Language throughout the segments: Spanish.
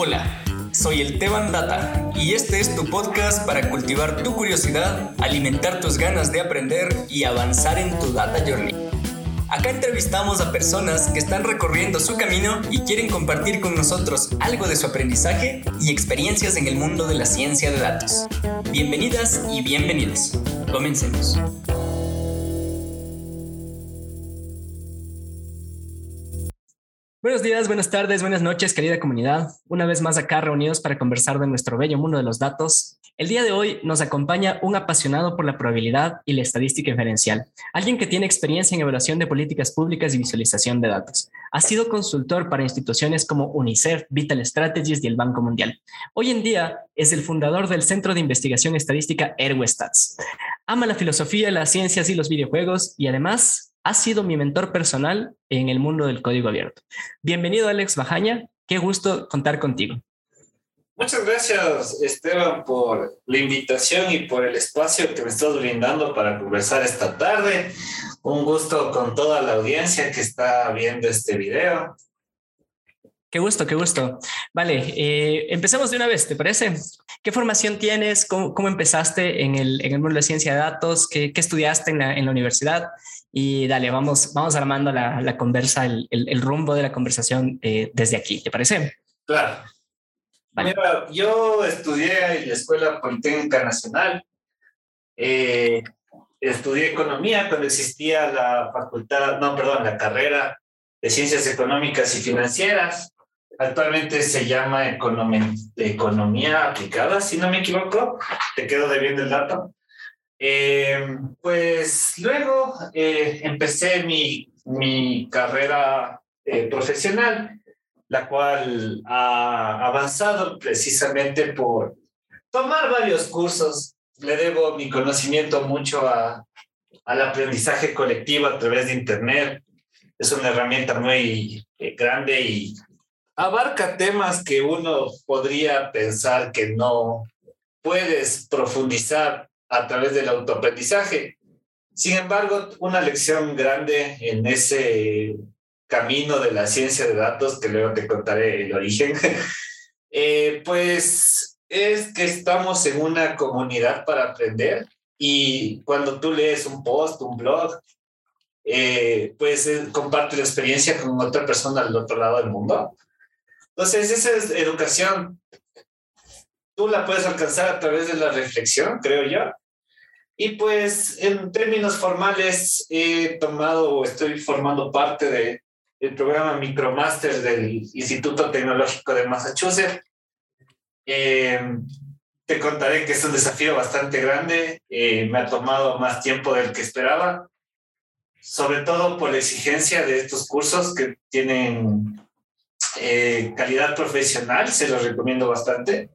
Hola, soy el Teban Data y este es tu podcast para cultivar tu curiosidad, alimentar tus ganas de aprender y avanzar en tu Data Journey. Acá entrevistamos a personas que están recorriendo su camino y quieren compartir con nosotros algo de su aprendizaje y experiencias en el mundo de la ciencia de datos. Bienvenidas y bienvenidos. Comencemos. Buenos días, buenas tardes, buenas noches, querida comunidad. Una vez más acá reunidos para conversar de nuestro bello mundo de los datos. El día de hoy nos acompaña un apasionado por la probabilidad y la estadística inferencial, alguien que tiene experiencia en evaluación de políticas públicas y visualización de datos. Ha sido consultor para instituciones como UNICEF, Vital Strategies y el Banco Mundial. Hoy en día es el fundador del Centro de Investigación Estadística Erwestats. Ama la filosofía, las ciencias y los videojuegos y además ha sido mi mentor personal en el mundo del código abierto. Bienvenido, Alex Bajaña. Qué gusto contar contigo. Muchas gracias, Esteban, por la invitación y por el espacio que me estás brindando para conversar esta tarde. Un gusto con toda la audiencia que está viendo este video. Qué gusto, qué gusto. Vale, eh, empecemos de una vez, ¿te parece? ¿Qué formación tienes? ¿Cómo, empezaste en el, en el, mundo de ciencia de datos? ¿Qué, qué estudiaste en la, en la, universidad? Y dale, vamos, vamos armando la, la conversa, el, el, rumbo de la conversación eh, desde aquí, ¿te parece? Claro. Vale. yo estudié en la Escuela Politécnica Nacional. Eh, estudié economía cuando existía la facultad, no, perdón, la carrera de ciencias económicas y financieras. Actualmente se llama economía, economía aplicada, si no me equivoco. Te quedo debiendo el dato. Eh, pues luego eh, empecé mi, mi carrera eh, profesional, la cual ha avanzado precisamente por tomar varios cursos. Le debo mi conocimiento mucho a, al aprendizaje colectivo a través de Internet. Es una herramienta muy grande y abarca temas que uno podría pensar que no puedes profundizar a través del autoaprendizaje. Sin embargo, una lección grande en ese camino de la ciencia de datos, que luego te contaré el origen, eh, pues es que estamos en una comunidad para aprender y cuando tú lees un post, un blog, eh, pues eh, comparte la experiencia con otra persona al otro lado del mundo entonces, esa es educación. Tú la puedes alcanzar a través de la reflexión, creo yo. Y pues, en términos formales, he tomado o estoy formando parte de, del programa Micromaster del Instituto Tecnológico de Massachusetts. Eh, te contaré que es un desafío bastante grande. Eh, me ha tomado más tiempo del que esperaba, sobre todo por la exigencia de estos cursos que tienen eh, calidad profesional, se los recomiendo bastante.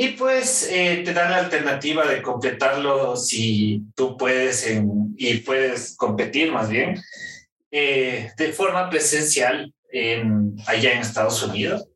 Y pues eh, te dan la alternativa de completarlo si tú puedes y puedes competir más bien eh, de forma presencial en, allá en Estados Unidos.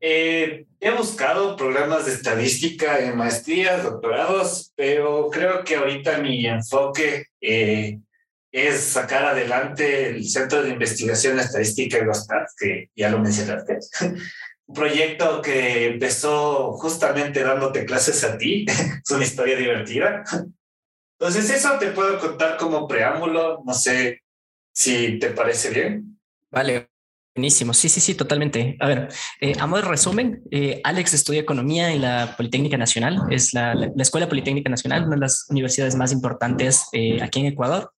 he buscado programas de estadística en maestrías, doctorados, pero creo que ahorita mi enfoque es sacar adelante el Centro de Investigación Estadística Eurostat, que ya lo mencionaste. Un proyecto que empezó justamente dándote clases a ti. es una historia divertida. Entonces, eso te puedo contar como preámbulo. No sé si te parece bien. Vale, Buenísimo, sí, sí, sí, totalmente. A ver, eh, a modo de resumen, eh, Alex estudia economía en la Politécnica Nacional, es la, la, Escuela Politécnica Nacional, una de las universidades más importantes eh, aquí en Ecuador.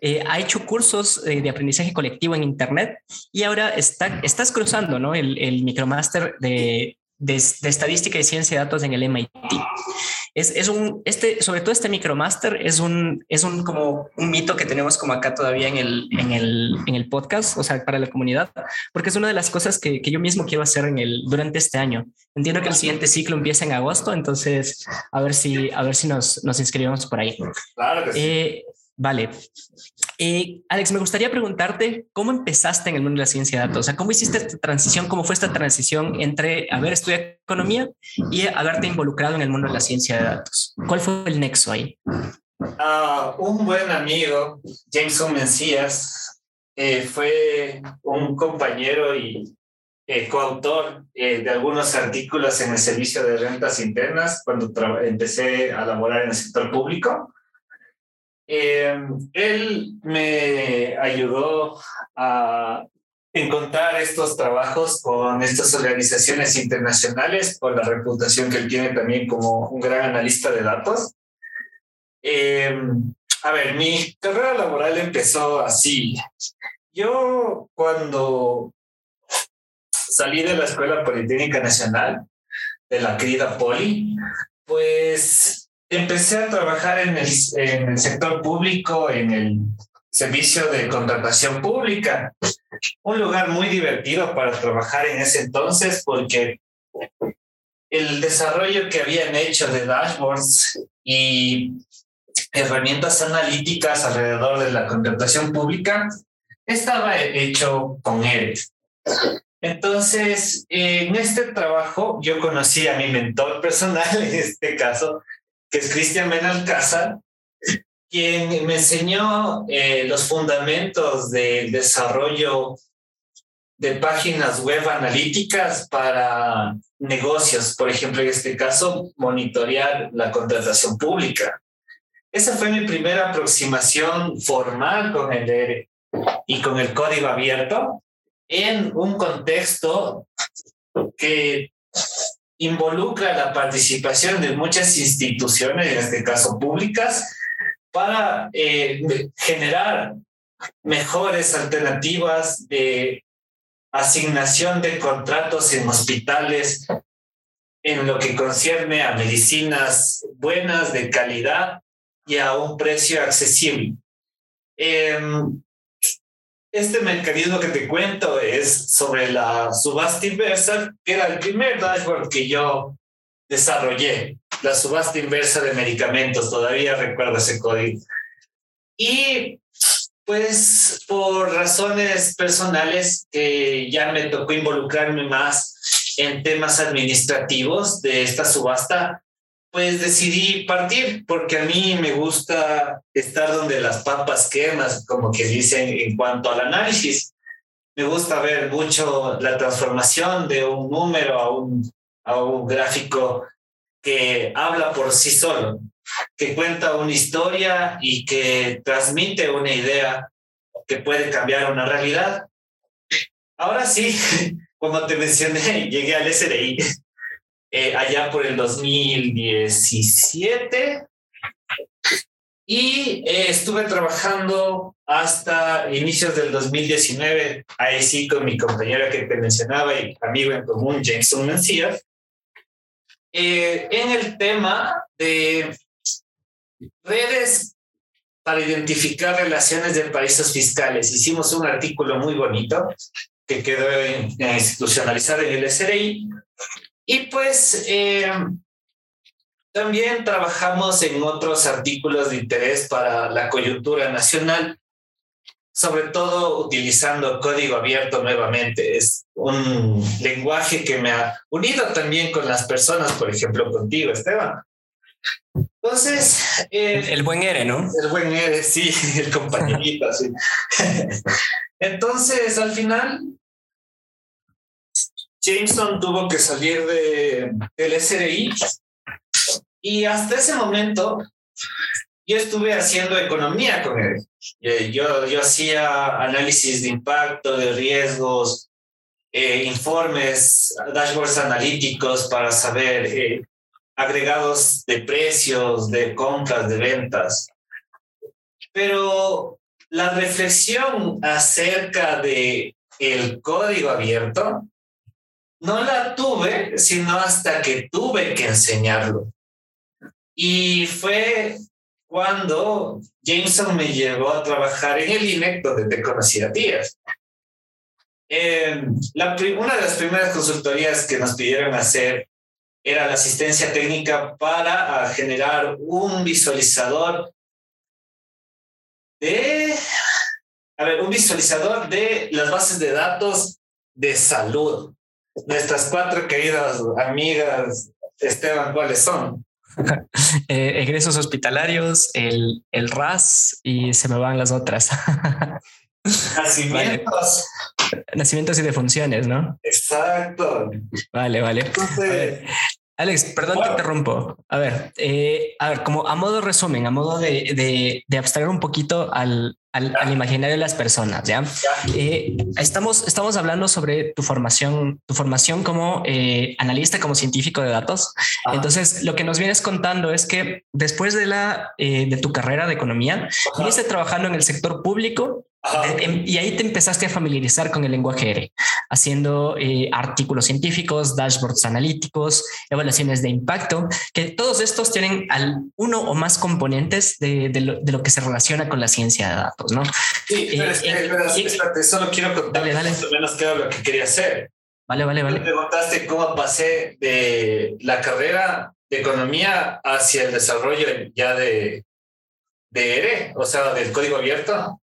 Eh, ha hecho cursos eh, de aprendizaje colectivo en Internet y ahora está, estás cruzando ¿no? el, el micromaster de, de, de, estadística y ciencia de datos en el MIT. Es, es, un, este, sobre todo este micromaster es un, es un, como un mito que tenemos como acá todavía en el, en el, en el podcast, o sea, para la comunidad, porque es una de las cosas que, que yo mismo quiero hacer en el, durante este año. Entiendo que el siguiente ciclo empieza en agosto, entonces a ver si, a ver si nos, nos inscribimos por ahí. Claro que sí. Eh, Vale. Eh, Alex, me gustaría preguntarte cómo empezaste en el mundo de la ciencia de datos. O sea, ¿cómo hiciste esta transición? ¿Cómo fue esta transición entre haber estudiado economía y haberte involucrado en el mundo de la ciencia de datos? ¿Cuál fue el nexo ahí? Uh, un buen amigo, Jameson Mencías, eh, fue un compañero y eh, coautor eh, de algunos artículos en el servicio de rentas internas cuando empecé a laborar en el sector público. Eh, él me ayudó a encontrar estos trabajos con estas organizaciones internacionales por la reputación que él tiene también como un gran analista de datos. a ver, mi carrera laboral empezó así. Yo cuando salí de la Escuela Politécnica Nacional, de la querida Poli, pues empecé a trabajar en el, en el sector público, en el servicio de contratación pública. Un lugar muy divertido para trabajar en ese entonces porque el desarrollo que habían hecho de dashboards y herramientas analíticas alrededor de la contratación pública estaba hecho con él. Entonces, en este trabajo yo conocí a mi mentor personal, en este caso, que es Cristian Benalcázar, quien me enseñó eh, los fundamentos del desarrollo de páginas web analíticas para negocios, por ejemplo, en este caso, monitorear la contratación pública. Esa fue mi primera aproximación formal con el ERE y con el código abierto en un contexto que involucra la participación de muchas instituciones, en este caso públicas, para eh, generar mejores alternativas de asignación de contratos en hospitales en lo que concierne a medicinas buenas, de calidad y a un precio accesible. Em, este mecanismo que te cuento es sobre la subasta inversa, que era el primer dashboard que yo desarrollé, la subasta inversa de medicamentos, todavía recuerdo ese código. Y pues por razones personales que ya me tocó involucrarme más en temas administrativos de esta subasta, pues decidí partir porque a mí me gusta estar donde las papas quemas, como que dicen en cuanto al análisis. Me gusta ver mucho la transformación de un número a un, a un gráfico que habla por sí solo, que cuenta una historia y que transmite una idea que puede cambiar una realidad. Ahora sí, como te mencioné, llegué al SRI eh, allá por el 2017 y eh, estuve trabajando hasta inicios del 2019, ahí sí con mi compañera que te mencionaba y amigo en común, Jameson Mencía, eh, en el tema de redes para identificar relaciones de paraísos fiscales. Hicimos un artículo muy bonito que quedó institucionalizado en el SRI y pues eh, también trabajamos en otros artículos de interés para la coyuntura nacional, sobre todo utilizando código abierto nuevamente. Es un lenguaje que me ha unido también con las personas, por ejemplo, contigo, Esteban. Entonces... Eh, el, buen Ere, ¿no? El buen Ere, sí, el compañerito, sí. Entonces, al final, Jameson tuvo que salir de, del SRI y hasta ese momento yo estuve haciendo economía con él. Eh, yo, yo hacía análisis de impacto, de riesgos, eh, informes, dashboards analíticos para saber eh, agregados de precios, de compras, de ventas. Pero la reflexión acerca de el código abierto no la tuve, sino hasta que tuve que enseñarlo. Y fue cuando Jameson me llevó a trabajar en el INEC, donde te conocí a. Eh, la, una de las primeras consultorías que nos pidieron hacer era la asistencia técnica para ah, generar un visualizador de, a ver, un visualizador de las bases de datos de salud nuestras cuatro queridas amigas, Esteban, ¿cuáles son? Eh, egresos hospitalarios, el, el RAS y se me van las otras. Nacimientos. Nacimientos y defunciones, ¿no? Exacto. Vale, vale. Alex, perdón, te interrumpo. A ver, eh, a ver, como a modo resumen, a modo de, de, de abstraer un poquito al, al, imaginario de las personas. ¿ya? Eh, estamos, estamos hablando sobre tu formación, tu formación como eh, analista, como científico de datos. Entonces, lo que nos vienes contando es que después de, la, eh, de tu carrera de economía, viniste trabajando en el sector público Em, y ahí te empezaste a familiarizar con el lenguaje R, haciendo eh, artículos científicos, dashboards analíticos, evaluaciones de impacto, que todos estos tienen al uno o más componentes de, de, lo, que se relaciona con la ciencia de datos, ¿no? Sí, pero, es que, solo quiero contar dale, dale. menos que lo que quería hacer. Vale, vale, vale. Me preguntaste cómo pasé de la carrera de economía hacia el desarrollo ya de, de R, o sea, del código abierto.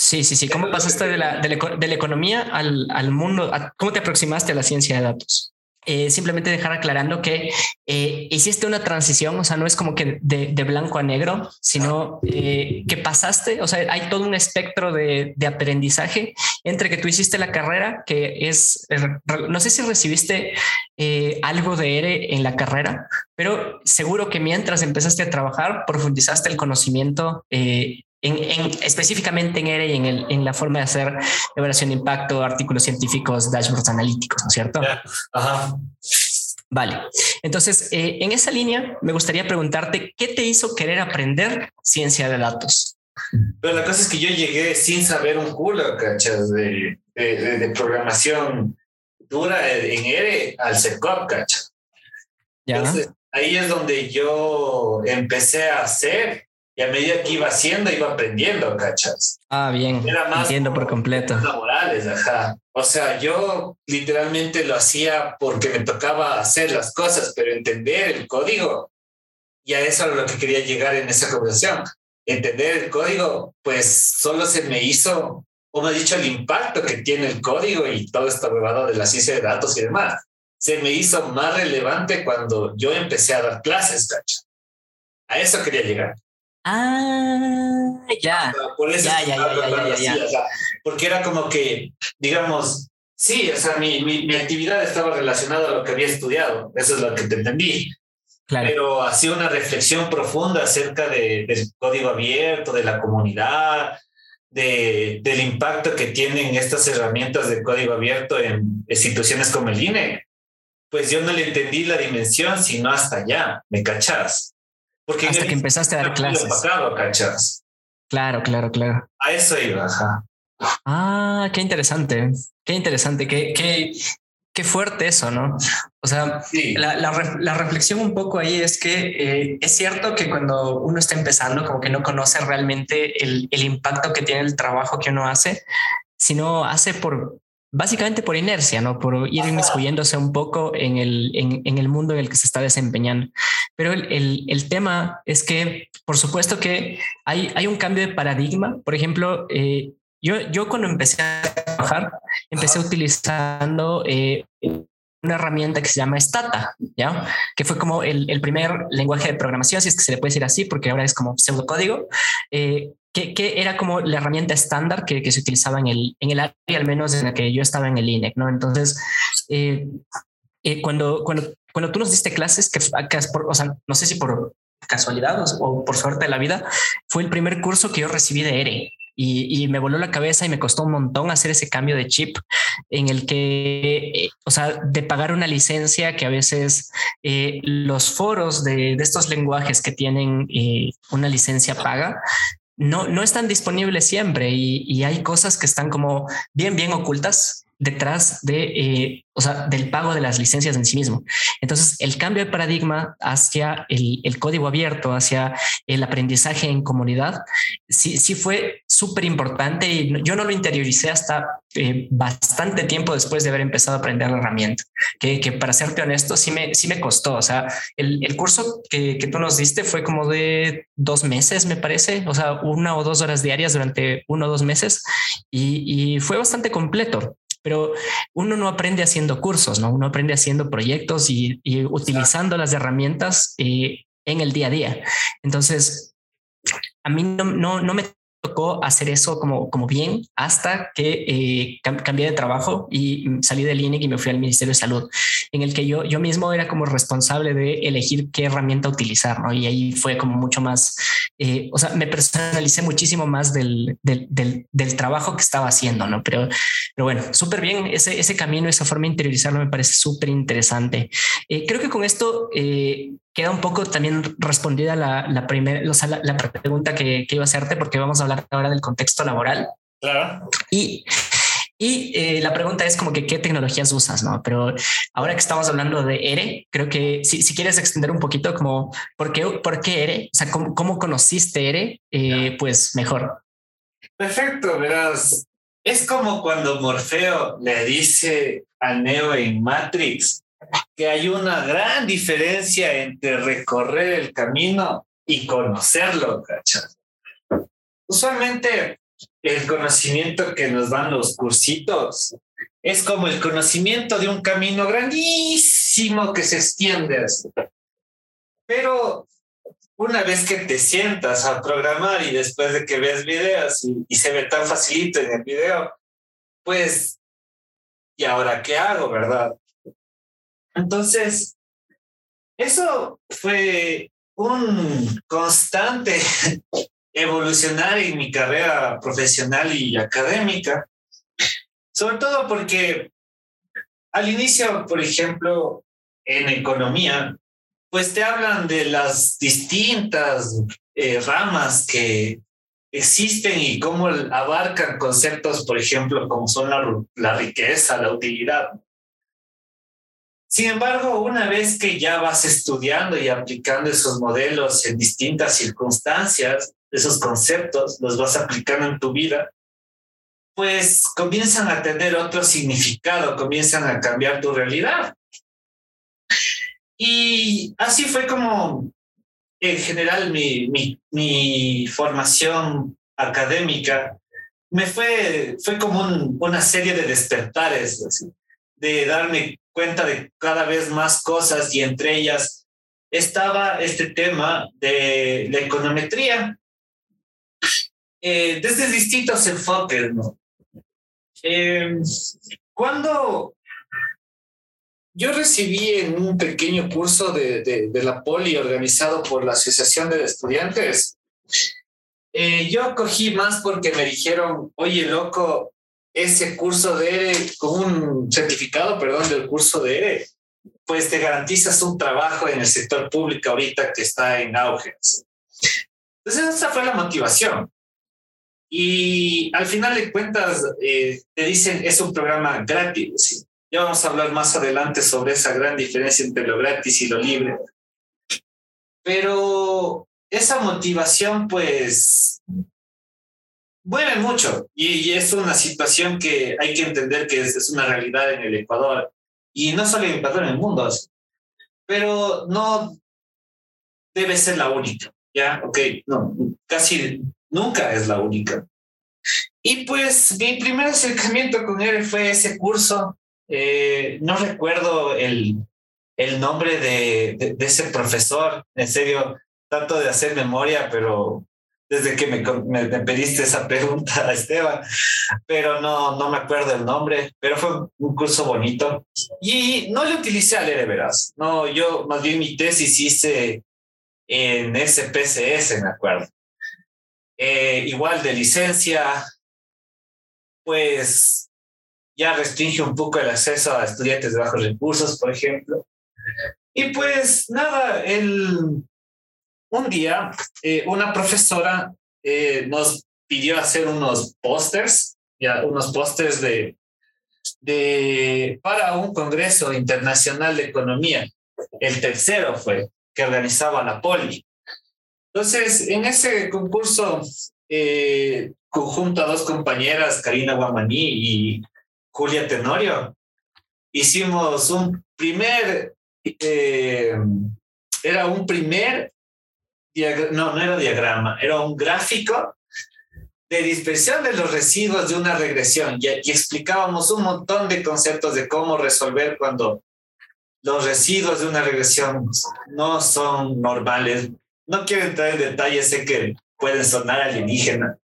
Sí, sí, sí. ¿Cómo pasaste de la, de la, economía al, al mundo? ¿Cómo te aproximaste a la ciencia de datos? Eh, simplemente dejar aclarando que eh, hiciste una transición, o sea, no es como que de, de blanco a negro, sino eh, que pasaste, o sea, hay todo un espectro de, de, aprendizaje entre que tú hiciste la carrera, que es, no sé si recibiste algo de ERE en la carrera, pero seguro que mientras empezaste a trabajar, profundizaste el conocimiento en, específicamente en ERE y en, el, en la forma de hacer evaluación de impacto, artículos científicos, dashboards analíticos, ¿no es cierto? Ajá. Vale. Entonces, eh, en esa línea, me gustaría preguntarte, ¿qué te hizo querer aprender ciencia de datos? Pero la cosa es que yo llegué sin saber un culo, ¿cachas? De, de, de programación dura en ERE al SECOP, ¿cachas? Entonces, ahí es donde yo empecé a hacer y a medida que iba haciendo, iba aprendiendo, ¿cachas? Ah, bien. Era más Entiendo por completo. Laborales, ajá. O sea, yo literalmente lo hacía porque me tocaba hacer las cosas, pero entender el código, y a eso era lo que quería llegar en esa conversación. Entender el código, pues solo se me hizo, o me ha dicho, el impacto que tiene el código y todo esto huevado de la ciencia de datos y demás. Se me hizo más relevante cuando yo empecé a dar clases, ¿cachas? A eso quería llegar. Ah, ya. Por eso ya, ya, ya, ya, ya, Porque era como que, digamos, sí, o sea, mi, mi, mi, actividad estaba relacionada a lo que había estudiado, eso es lo que te entendí. Claro. Pero hacía una reflexión profunda acerca de, del código abierto, de la comunidad, de, del impacto que tienen estas herramientas de código abierto en instituciones como el INE. Pues yo no le entendí la dimensión, sino hasta allá, ¿me cachas? Porque Hasta que empezaste a dar clases. Claro, claro, claro. A eso iba, ajá. Ah, qué interesante, qué interesante, qué, qué, qué fuerte eso, ¿no? O sea, la, la, reflexión un poco ahí es que eh, es cierto que cuando uno está empezando, como que no conoce realmente el, el impacto que tiene el trabajo que uno hace, sino hace por, básicamente por inercia, ¿no? Por ir inmiscuyéndose un poco en el, en, el mundo en el que se está desempeñando. Pero el, el, tema es que, por supuesto que hay, hay un cambio de paradigma. Por ejemplo, eh, yo, yo cuando empecé a trabajar, empecé utilizando eh, una herramienta que se llama Stata, ¿ya? Que fue como el, el, primer lenguaje de programación, si es que se le puede decir así, porque ahora es como pseudocódigo, eh, que, era como la herramienta estándar que, que, se utilizaba en el, en el área, al menos en la que yo estaba en el INEC, ¿no? Entonces, eh, eh, cuando, cuando, cuando tú nos diste clases, que, que o sea, no sé si por casualidad o, por suerte de la vida, fue el primer curso que yo recibí de ERE. Y, y, me voló la cabeza y me costó un montón hacer ese cambio de chip en el que, eh, o sea, de pagar una licencia que a veces eh, los foros de, de, estos lenguajes que tienen eh, una licencia paga no, no están disponibles siempre y, y, hay cosas que están como bien, bien ocultas detrás de, eh, o sea, del pago de las licencias en sí mismo. Entonces, el cambio de paradigma hacia el, el código abierto, hacia el aprendizaje en comunidad, sí, sí fue súper importante y yo no lo interioricé hasta eh, bastante tiempo después de haber empezado a aprender la herramienta, que, que, para serte honesto, sí me, sí me costó. O sea, el, el curso que, que tú nos diste fue como de dos meses, me parece, o sea, una o dos horas diarias durante uno o dos meses y, y fue bastante completo pero uno no aprende haciendo cursos, ¿no? Uno aprende haciendo proyectos y, utilizando las herramientas eh, en el día a día. Entonces, a mí no, no, no me tocó hacer eso como, como bien hasta que eh, cambié de trabajo y salí del INEC y me fui al Ministerio de Salud, en el que yo, yo mismo era como responsable de elegir qué herramienta utilizar, ¿no? Y ahí fue como mucho más, eh, o sea, me personalicé muchísimo más del, del, del, del, trabajo que estaba haciendo, ¿no? Pero, pero bueno, súper bien, ese, ese camino, esa forma de interiorizarlo me parece súper interesante. Eh, creo que con esto queda un poco también respondida la, la o sea, la, pregunta que, que, iba a hacerte, porque vamos a hablar ahora del contexto laboral. Claro. Y, y eh, la pregunta es como que qué tecnologías usas, ¿no? Pero ahora que estamos hablando de ERE, creo que si, si quieres extender un poquito como por qué, por qué ERE, o sea, cómo, cómo conociste ERE, eh, pues mejor. Perfecto, verás. Es como cuando Morfeo le dice a Neo en Matrix, que hay una gran diferencia entre recorrer el camino y conocerlo, ¿cachai? Usualmente el conocimiento que nos dan los cursitos es como el conocimiento de un camino grandísimo que se extiende. Pero una vez que te sientas a programar y después de que ves videos y, y se ve tan facilito en el video, pues, ¿y ahora qué hago, verdad? Entonces, eso fue un constante evolucionar en mi carrera profesional y académica, sobre todo porque al inicio, por ejemplo, en economía, pues te hablan de las distintas eh, ramas que existen y cómo abarcan conceptos, por ejemplo, como son la, la riqueza, la utilidad. Sin embargo, una vez que ya vas estudiando y aplicando esos modelos en distintas circunstancias, esos conceptos los vas aplicando en tu vida, pues comienzan a tener otro significado, comienzan a cambiar tu realidad. Y así fue como en general mi, formación académica me fue, fue como un, una serie de despertares, así, de darme cuenta de cada vez más cosas y entre ellas estaba este tema de la econometría eh, desde distintos enfoques, ¿no? Eh, cuando yo recibí en un pequeño curso de, de, la Poli organizado por la Asociación de Estudiantes, eh, yo cogí más porque me dijeron, oye, loco, ese curso de ERE, con un certificado, perdón, del curso de ERE, pues te garantizas un trabajo en el sector público ahorita que está en auge. Entonces esa fue la motivación. Y al final de cuentas eh, te dicen es un programa gratis. Ya vamos a hablar más adelante sobre esa gran diferencia entre lo gratis y lo libre. Pero esa motivación pues mueve mucho y, es una situación que hay que entender que es, una realidad en el Ecuador y no solo en Ecuador, en el mundo. Pero no debe ser la única, ¿ya? Ok, no, casi nunca es la única. Y pues mi primer acercamiento con él fue ese curso. Eh, no recuerdo el, el nombre de, de, de, ese profesor. En serio, trato de hacer memoria, pero desde que me, me, me, pediste esa pregunta, Esteban, pero no, no me acuerdo el nombre, pero fue un curso bonito. Y no le utilicé a leer, verás. No, yo más bien mi tesis hice en SPSS, me acuerdo. Eh, igual de licencia, pues ya restringe un poco el acceso a estudiantes de bajos recursos, por ejemplo. Y pues nada, el, un día eh, una profesora eh, nos pidió hacer unos pósters, ya unos pósters de, de para un congreso internacional de economía. El tercero fue que organizaba la Poli. Entonces, en ese concurso, eh, junto a dos compañeras, Karina Guamaní y Julia Tenorio, hicimos un primer, eh, era un primer no, no era diagrama, era un gráfico de dispersión de los residuos de una regresión y, explicábamos un montón de conceptos de cómo resolver cuando los residuos de una regresión no son normales. No quiero entrar en detalles, sé que pueden sonar alienígena,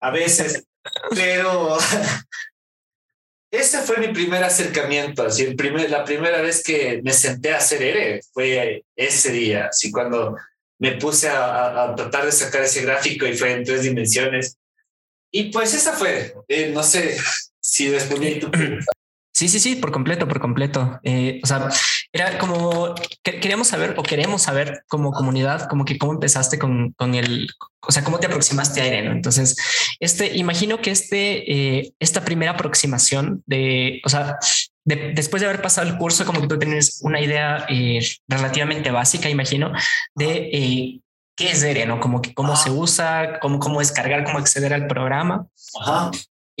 a veces, pero ese fue mi primer acercamiento, así, el primer, la primera vez que me senté a hacer ERE fue ese día, así cuando me puse a, tratar de sacar ese gráfico y fue en tres dimensiones. Y pues esa fue, eh, no sé si respondí tu pregunta. Sí, sí, sí, por completo, por completo. Eh, o sea, era como queríamos saber o queremos saber como comunidad, como que cómo empezaste con, con el, o sea, cómo te aproximaste a Irene. Entonces, este, imagino que este, eh, esta primera aproximación de, o sea, después de haber pasado el curso, como que tú tienes una idea eh, relativamente básica, imagino, de qué es Eren, ¿no? Como que cómo se usa, cómo, cómo descargar, cómo acceder al programa. Ajá.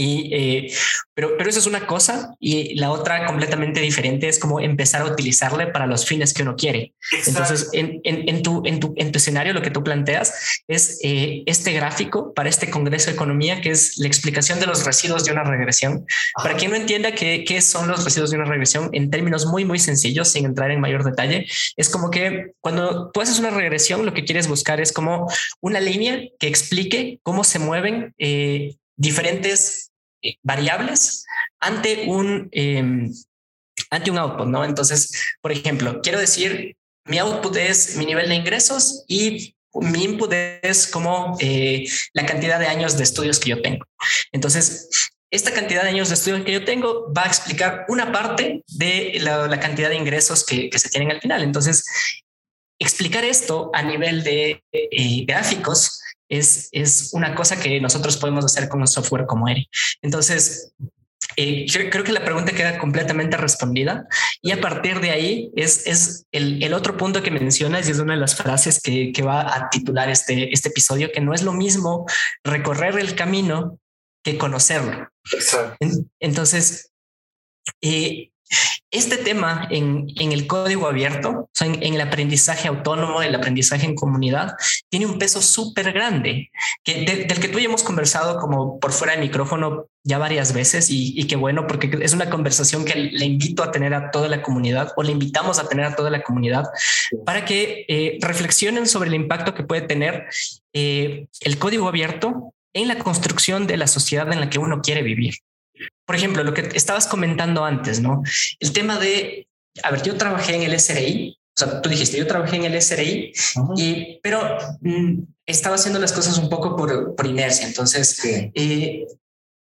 Y, eh, pero, pero eso es una cosa y la otra completamente diferente es como empezar a utilizarle para los fines que uno quiere. Entonces, en, en, en, tu, en, tu, en tu escenario, lo que tú planteas es eh, este gráfico para este Congreso de Economía, que es la explicación de los residuos de una regresión. Para quien no entienda qué, qué son los residuos de una regresión, en términos muy, muy sencillos, sin entrar en mayor detalle, es como que cuando tú haces una regresión, lo que quieres buscar es como una línea que explique cómo se mueven eh, diferentes eh, variables ante un, em, ante un output, ¿no? Entonces, por ejemplo, quiero decir, mi output es mi nivel de ingresos y mi input es como eh, la cantidad de años de estudios que yo tengo. Entonces, esta cantidad de años de estudios que yo tengo va a explicar una parte de la, cantidad de ingresos que, se tienen al final. Entonces, explicar esto a nivel de eh, gráficos es, es una cosa que nosotros podemos hacer con un software como ERI. Entonces, eh, creo que la pregunta queda completamente respondida y a partir de ahí es, es el, el, otro punto que mencionas y es una de las frases que, que, va a titular este, este episodio, que no es lo mismo recorrer el camino que conocerlo. Entonces, eh, este tema en, el código abierto, en, el aprendizaje autónomo, el aprendizaje en comunidad, tiene un peso súper grande, que, del que tú y hemos conversado como por fuera de micrófono ya varias veces y, qué bueno, porque es una conversación que le invito a tener a toda la comunidad o le invitamos a tener a toda la comunidad para que eh, reflexionen sobre el impacto que puede tener eh, el código abierto en la construcción de la sociedad en la que uno quiere vivir por ejemplo, lo que estabas comentando antes, ¿no? El tema de, a ver, yo trabajé en el SRI, o sea, tú dijiste, yo trabajé en el SRI, y, pero mm, estaba haciendo las cosas un poco por, por inercia. Entonces, eh,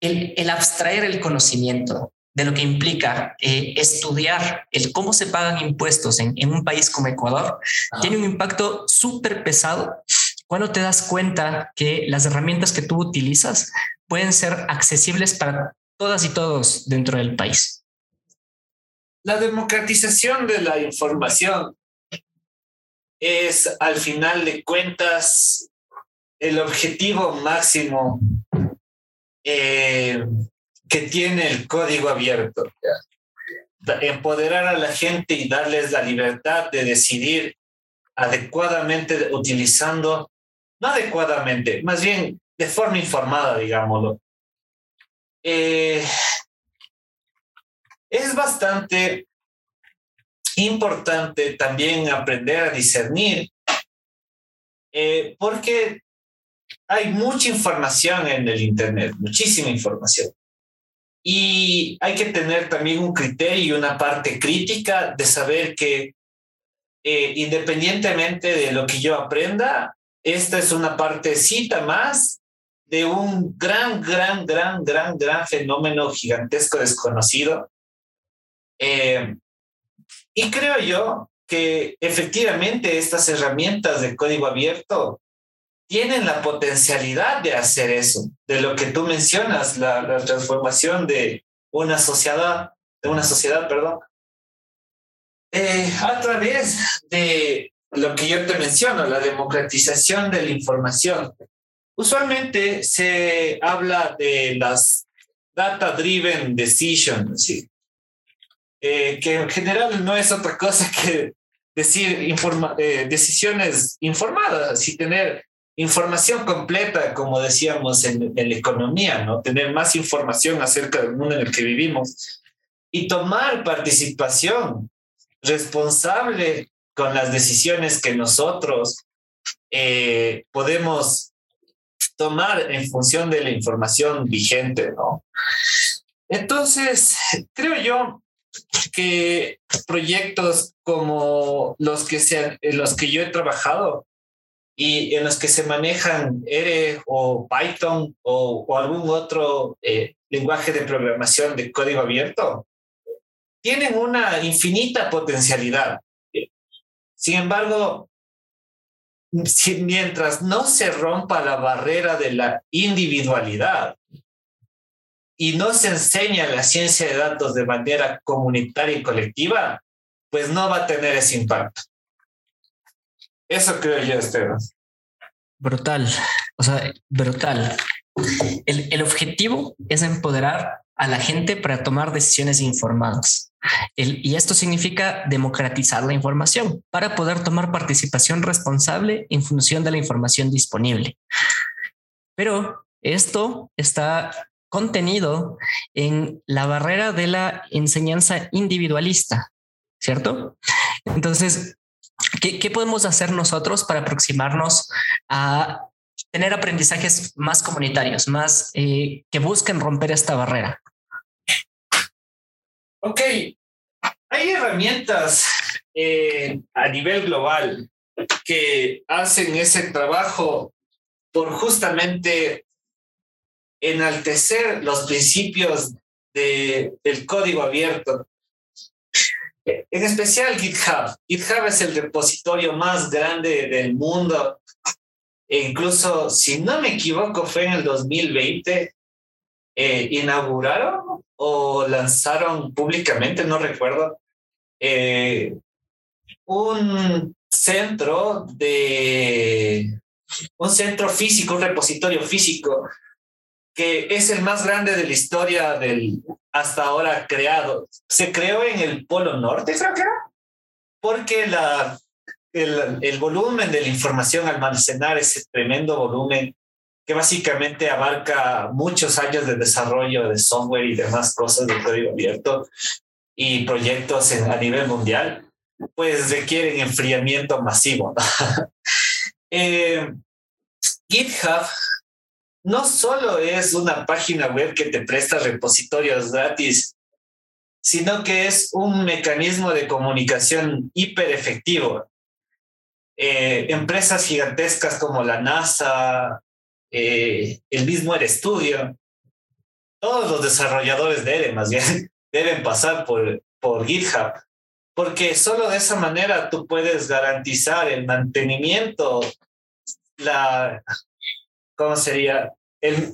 el, el, abstraer el conocimiento de lo que implica eh, estudiar el cómo se pagan impuestos en, en un país como Ecuador tiene un impacto súper pesado cuando te das cuenta que las herramientas que tú utilizas pueden ser accesibles para todas y todos dentro del país. La democratización de la información es, al final de cuentas, el objetivo máximo eh, que tiene el código abierto. Empoderar a la gente y darles la libertad de decidir adecuadamente utilizando, no adecuadamente, más bien de forma informada, digámoslo, eh, es bastante importante también aprender a discernir, eh, porque hay mucha información en el Internet, muchísima información. Y hay que tener también un criterio y una parte crítica de saber que eh, independientemente de lo que yo aprenda, esta es una partecita más de un gran, gran, gran, gran, gran fenómeno gigantesco desconocido. Eh, y creo yo que efectivamente estas herramientas de código abierto tienen la potencialidad de hacer eso, de lo que tú mencionas, la, transformación de una sociedad, de una sociedad, perdón, eh, a través de lo que yo te menciono, la democratización de la información, Usualmente se habla de las data-driven decisions, eh, que en general no es otra cosa que decir eh, decisiones informadas y tener información completa, como decíamos en, la economía, ¿no? Tener más información acerca del mundo en el que vivimos y tomar participación responsable con las decisiones que nosotros eh, podemos tomar en función de la información vigente, ¿no? Entonces, creo yo que proyectos como los que, en los que yo he trabajado y en los que se manejan R o Python o, algún otro eh, lenguaje de programación de código abierto, tienen una infinita potencialidad. Sin embargo, mientras no se rompa la barrera de la individualidad y no se enseña la ciencia de datos de manera comunitaria y colectiva, pues no va a tener ese impacto. Eso creo yo, Esteban. Brutal, o sea, brutal. El, el objetivo es empoderar a la gente para tomar decisiones informadas. Y esto significa democratizar la información para poder tomar participación responsable en función de la información disponible. Pero esto está contenido en la barrera de la enseñanza individualista, ¿cierto? Entonces, ¿qué, podemos hacer nosotros para aproximarnos a tener aprendizajes más comunitarios, más eh, que busquen romper esta barrera? Ok, hay herramientas eh, a nivel global que hacen ese trabajo por justamente enaltecer los principios de, del código abierto. En especial GitHub. GitHub es el repositorio más grande del mundo. E incluso, si no me equivoco, fue en el 2020, eh, inauguraron o lanzaron públicamente, no recuerdo, eh, un centro de un centro físico, un repositorio físico, que es el más grande de la historia del hasta ahora creado. Se creó en el Polo Norte, creo que era, porque la, el, el volumen de la información almacenar, ese tremendo volumen, que básicamente abarca muchos años de desarrollo de software y demás cosas de código abierto y proyectos a nivel mundial, pues requieren enfriamiento masivo. eh, GitHub no solo es una página web que te presta repositorios gratis, sino que es un mecanismo de comunicación hiper efectivo. Eh, empresas gigantescas como la NASA, eh, el mismo Studio, todos los desarrolladores de ERE más bien deben pasar por, por GitHub, porque solo de esa manera tú puedes garantizar el mantenimiento, la, ¿cómo sería? El,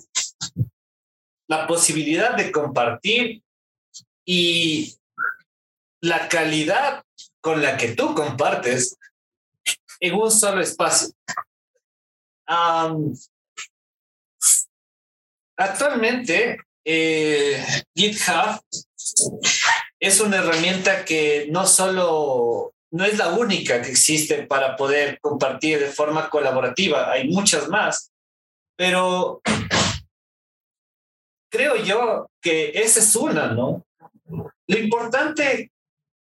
la posibilidad de compartir y la calidad con la que tú compartes en un solo espacio. Actualmente, eh, GitHub es una herramienta que no solo, no es la única que existe para poder compartir de forma colaborativa, hay muchas más, pero creo yo que esa es una, ¿no? Lo importante,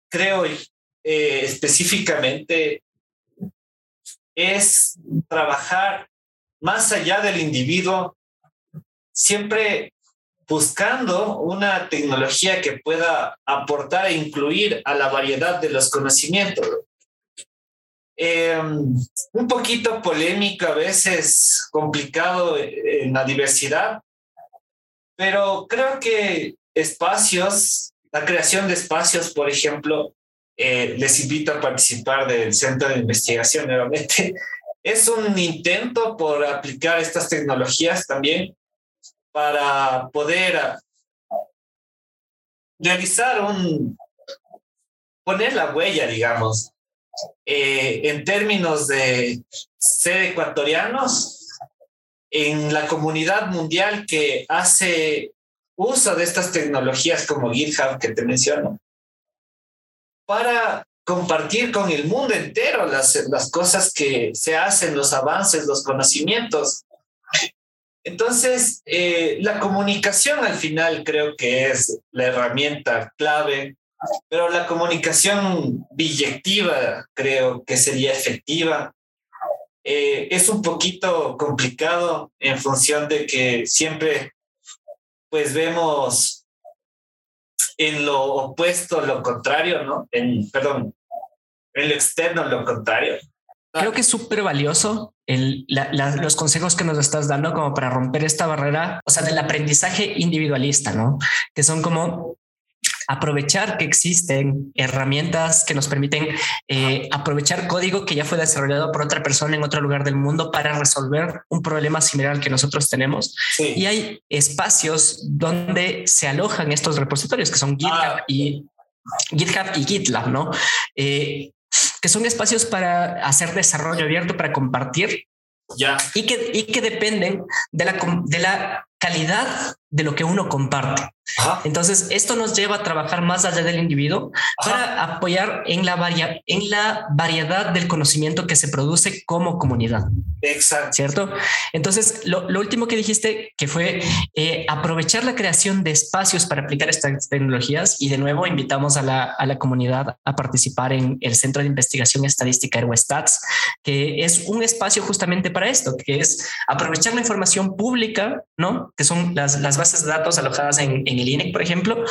creo eh, específicamente, es trabajar más allá del individuo siempre buscando una tecnología que pueda aportar e incluir a la variedad de los conocimientos. Em, un poquito polémico, a veces complicado en la diversidad, pero creo que espacios, la creación de espacios, por ejemplo, eh, les invito a participar del Centro de Investigación nuevamente. Es un intento por aplicar estas tecnologías también para poder ah, realizar un, poner la huella, digamos, eh, en términos de ser ecuatorianos en la comunidad mundial que hace uso de estas tecnologías como GitHub que te menciono, para compartir con el mundo entero las, las cosas que se hacen, los avances, los conocimientos. Entonces, eh, la comunicación al final creo que es la herramienta clave, pero la comunicación biyectiva creo que sería efectiva. eh, es un poquito complicado en función de que siempre pues vemos en lo opuesto lo contrario, ¿no? En, perdón, en lo externo lo contrario. Creo que es súper valioso el, los consejos que nos estás dando como para romper esta barrera, o sea, del aprendizaje individualista, ¿no? Que son como aprovechar que existen herramientas que nos permiten eh, aprovechar código que ya fue desarrollado por otra persona en otro lugar del mundo para resolver un problema similar al que nosotros tenemos. Y hay espacios donde se alojan estos repositorios que son GitHub ah. y GitHub y GitLab, ¿no? Eh, que son espacios para hacer desarrollo abierto, para compartir. Ya. Y que, y que dependen de la, de la calidad de lo que uno comparte. Entonces, esto nos lleva a trabajar más allá del individuo para apoyar en la, varia en la variedad del conocimiento que se produce como comunidad. Exacto. ¿Cierto? Entonces, lo, último que dijiste, que fue eh, aprovechar la creación de espacios para aplicar estas tecnologías y de nuevo invitamos a la, a la comunidad a participar en el Centro de Investigación Estadística Aerostats, que es un espacio justamente para esto, que es aprovechar la información pública, ¿no? Que son las, las bases de datos alojadas en, en el INEC, por ejemplo,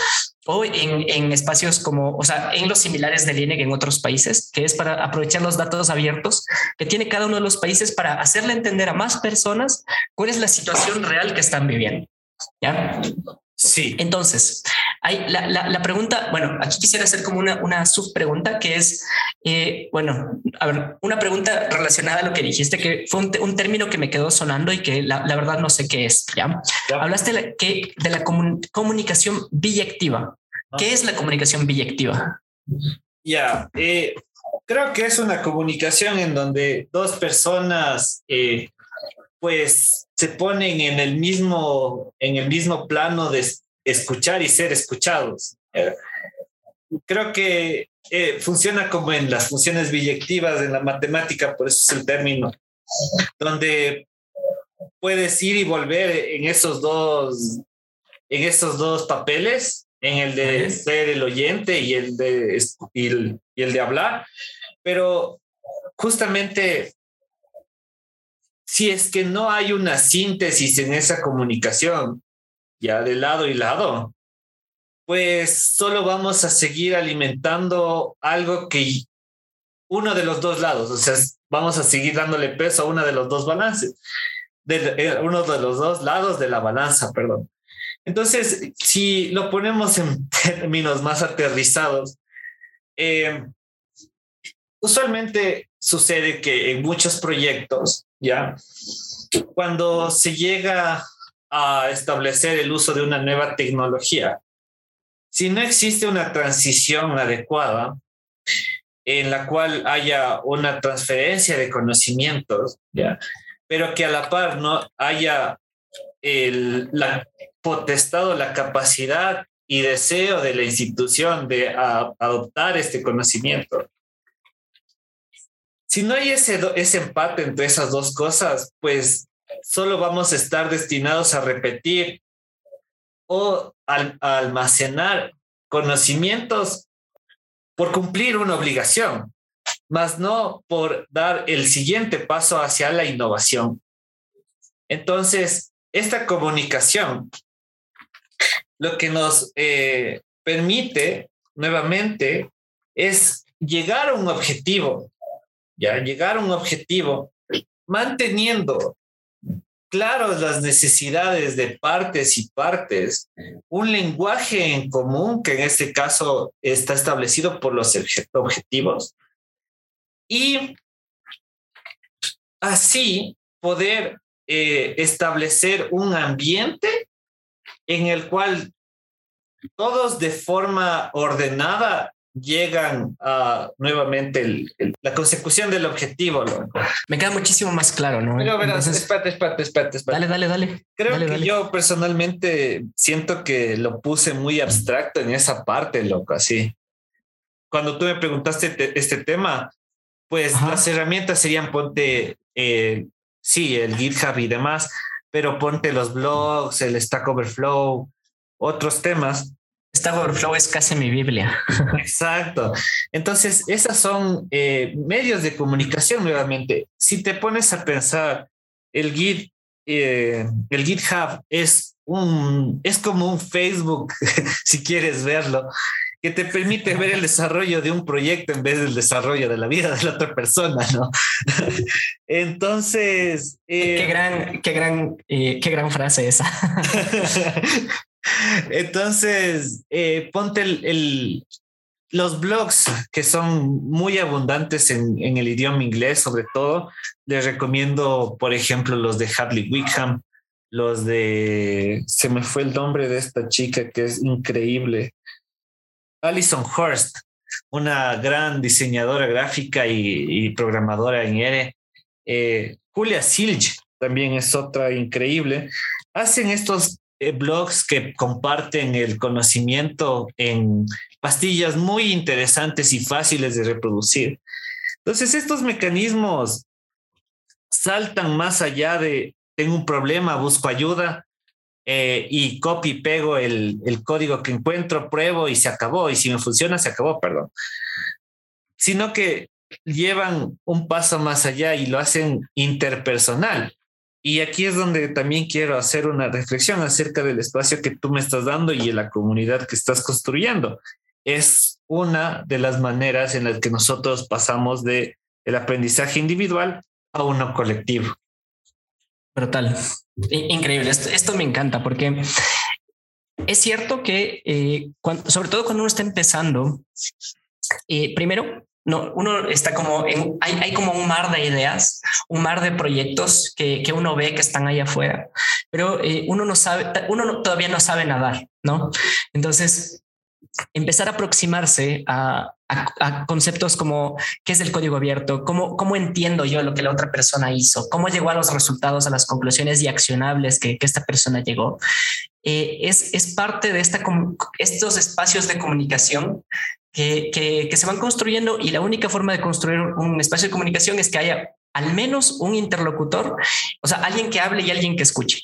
o en, en, espacios como, o sea, en los similares del INEC en otros países, que es para aprovechar los datos abiertos que tiene cada uno de los países para hacerle entender a más personas cuál es la situación real que están viviendo. ¿Ya? Sí. Entonces, hay la, la, pregunta, bueno, aquí quisiera hacer como una, una subpregunta que es, eh, bueno, a ver, una pregunta relacionada a lo que dijiste, que fue un, término que me quedó sonando y que la, la verdad no sé qué es, ¿ya? Hablaste de la, que, de la comunicación biyectiva. ¿Qué es la comunicación biyectiva? Ya, eh, creo que es una comunicación en donde dos personas, eh, pues, se ponen en el mismo, en el mismo plano de escuchar y ser escuchados. Eh, creo que eh, funciona como en las funciones biyectivas en la matemática, por eso es el término, donde puedes ir y volver en esos dos, en esos dos papeles, en el de ser el oyente y el de, y el de hablar, pero justamente si es que no hay una síntesis en esa comunicación, ya de lado y lado, pues solo vamos a seguir alimentando algo que uno de los dos lados, o sea, vamos a seguir dándole peso a uno de los dos balances, de, eh, uno de los dos lados de la balanza, perdón. Entonces, si lo ponemos en términos más aterrizados, eh, usualmente sucede que en muchos proyectos ¿ya? Cuando se llega a establecer el uso de una nueva tecnología, si no existe una transición adecuada en la cual haya una transferencia de conocimientos, pero que a la par no haya el, la potestad o la capacidad y deseo de la institución de adoptar este conocimiento, si no hay ese, ese empate entre esas dos cosas, pues solo vamos a estar destinados a repetir o almacenar conocimientos por cumplir una obligación, más no por dar el siguiente paso hacia la innovación. Entonces, esta comunicación lo que nos eh, permite nuevamente es llegar a un objetivo ya llegar a un objetivo manteniendo claros las necesidades de partes y partes, un lenguaje en común que en este caso está establecido por los objetivos y así poder eh, establecer un ambiente en el cual todos de forma ordenada llegan a nuevamente la consecución del objetivo. Me queda muchísimo más claro, ¿no? Pero verás, espérate, espérate, espérate, Dale, dale, dale. Creo que yo personalmente siento que lo puse muy abstracto en esa parte, loco, así. Cuando tú me preguntaste este tema, pues las herramientas serían ponte, eh, sí, el GitHub y demás, pero ponte los blogs, el Stack Overflow, otros temas Stack Overflow es casi mi Biblia. Exacto. Entonces, esas son eh, medios de comunicación nuevamente. Si te pones a pensar, el Git, eh, el GitHub es un, es como un Facebook, si quieres verlo, que te permite ver el desarrollo de un proyecto en vez del desarrollo de la vida de la otra persona, ¿no? Entonces... qué gran, qué gran, qué gran frase esa. Entonces, eh, ponte el, los blogs que son muy abundantes en, el idioma inglés, sobre todo. Les recomiendo, por ejemplo, los de Hadley Wickham, los de. Se me fue el nombre de esta chica que es increíble. Alison Hurst, una gran diseñadora gráfica y, programadora en R. Eh, Julia Silge también es otra increíble. Hacen estos blogs que comparten el conocimiento en pastillas muy interesantes y fáciles de reproducir. Entonces, estos mecanismos saltan más allá de tengo un problema, busco ayuda eh, y pego el, el código que encuentro, pruebo y se acabó. Y si me funciona, se acabó, perdón. Sino que llevan un paso más allá y lo hacen interpersonal. Y aquí es donde también quiero hacer una reflexión acerca del espacio que tú me estás dando y de la comunidad que estás construyendo. Es una de las maneras en las que nosotros pasamos de el aprendizaje individual a uno colectivo. Brutal. Increíble. Esto, me encanta porque es cierto que, eh, sobre todo cuando uno está empezando, eh, primero no, uno está como en, hay, hay, como un mar de ideas, un mar de proyectos que, que uno ve que están ahí afuera, pero eh, uno no sabe, uno todavía no sabe nadar, ¿no? Entonces, empezar a aproximarse a, a, conceptos como qué es el código abierto, cómo, cómo entiendo yo lo que la otra persona hizo, cómo llegó a los resultados, a las conclusiones y accionables que, que esta persona llegó. Eh, es, es parte de esta, estos espacios de comunicación que, se van construyendo y la única forma de construir un espacio de comunicación es que haya al menos un interlocutor, o sea, alguien que hable y alguien que escuche.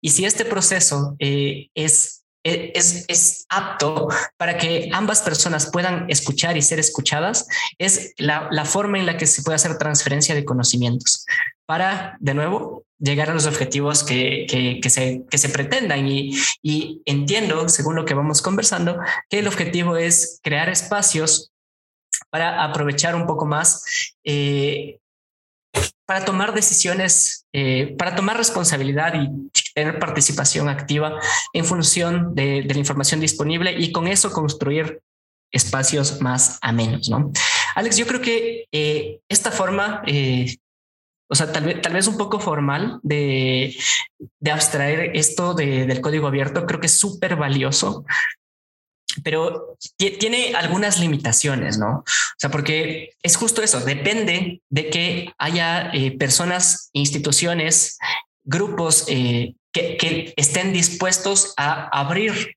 Y si este proceso eh, es, e, es, es, apto para que ambas personas puedan escuchar y ser escuchadas, es la, la forma en la que se puede hacer transferencia de conocimientos para, de nuevo, llegar a los objetivos que, que, se, que se pretendan. Y, y entiendo, según lo que vamos conversando, que el objetivo es crear espacios para aprovechar un poco más, eh, para tomar decisiones, eh, para tomar responsabilidad y tener participación activa en función de, la información disponible y con eso construir espacios más amenos, ¿no? Alex, yo creo que eh, esta forma o sea, tal vez, tal vez un poco formal de, de abstraer esto del código abierto, creo que es súper valioso, pero tiene algunas limitaciones, ¿no? O sea, porque es justo eso, depende de que haya eh, personas, instituciones, grupos eh, que, que estén dispuestos a abrir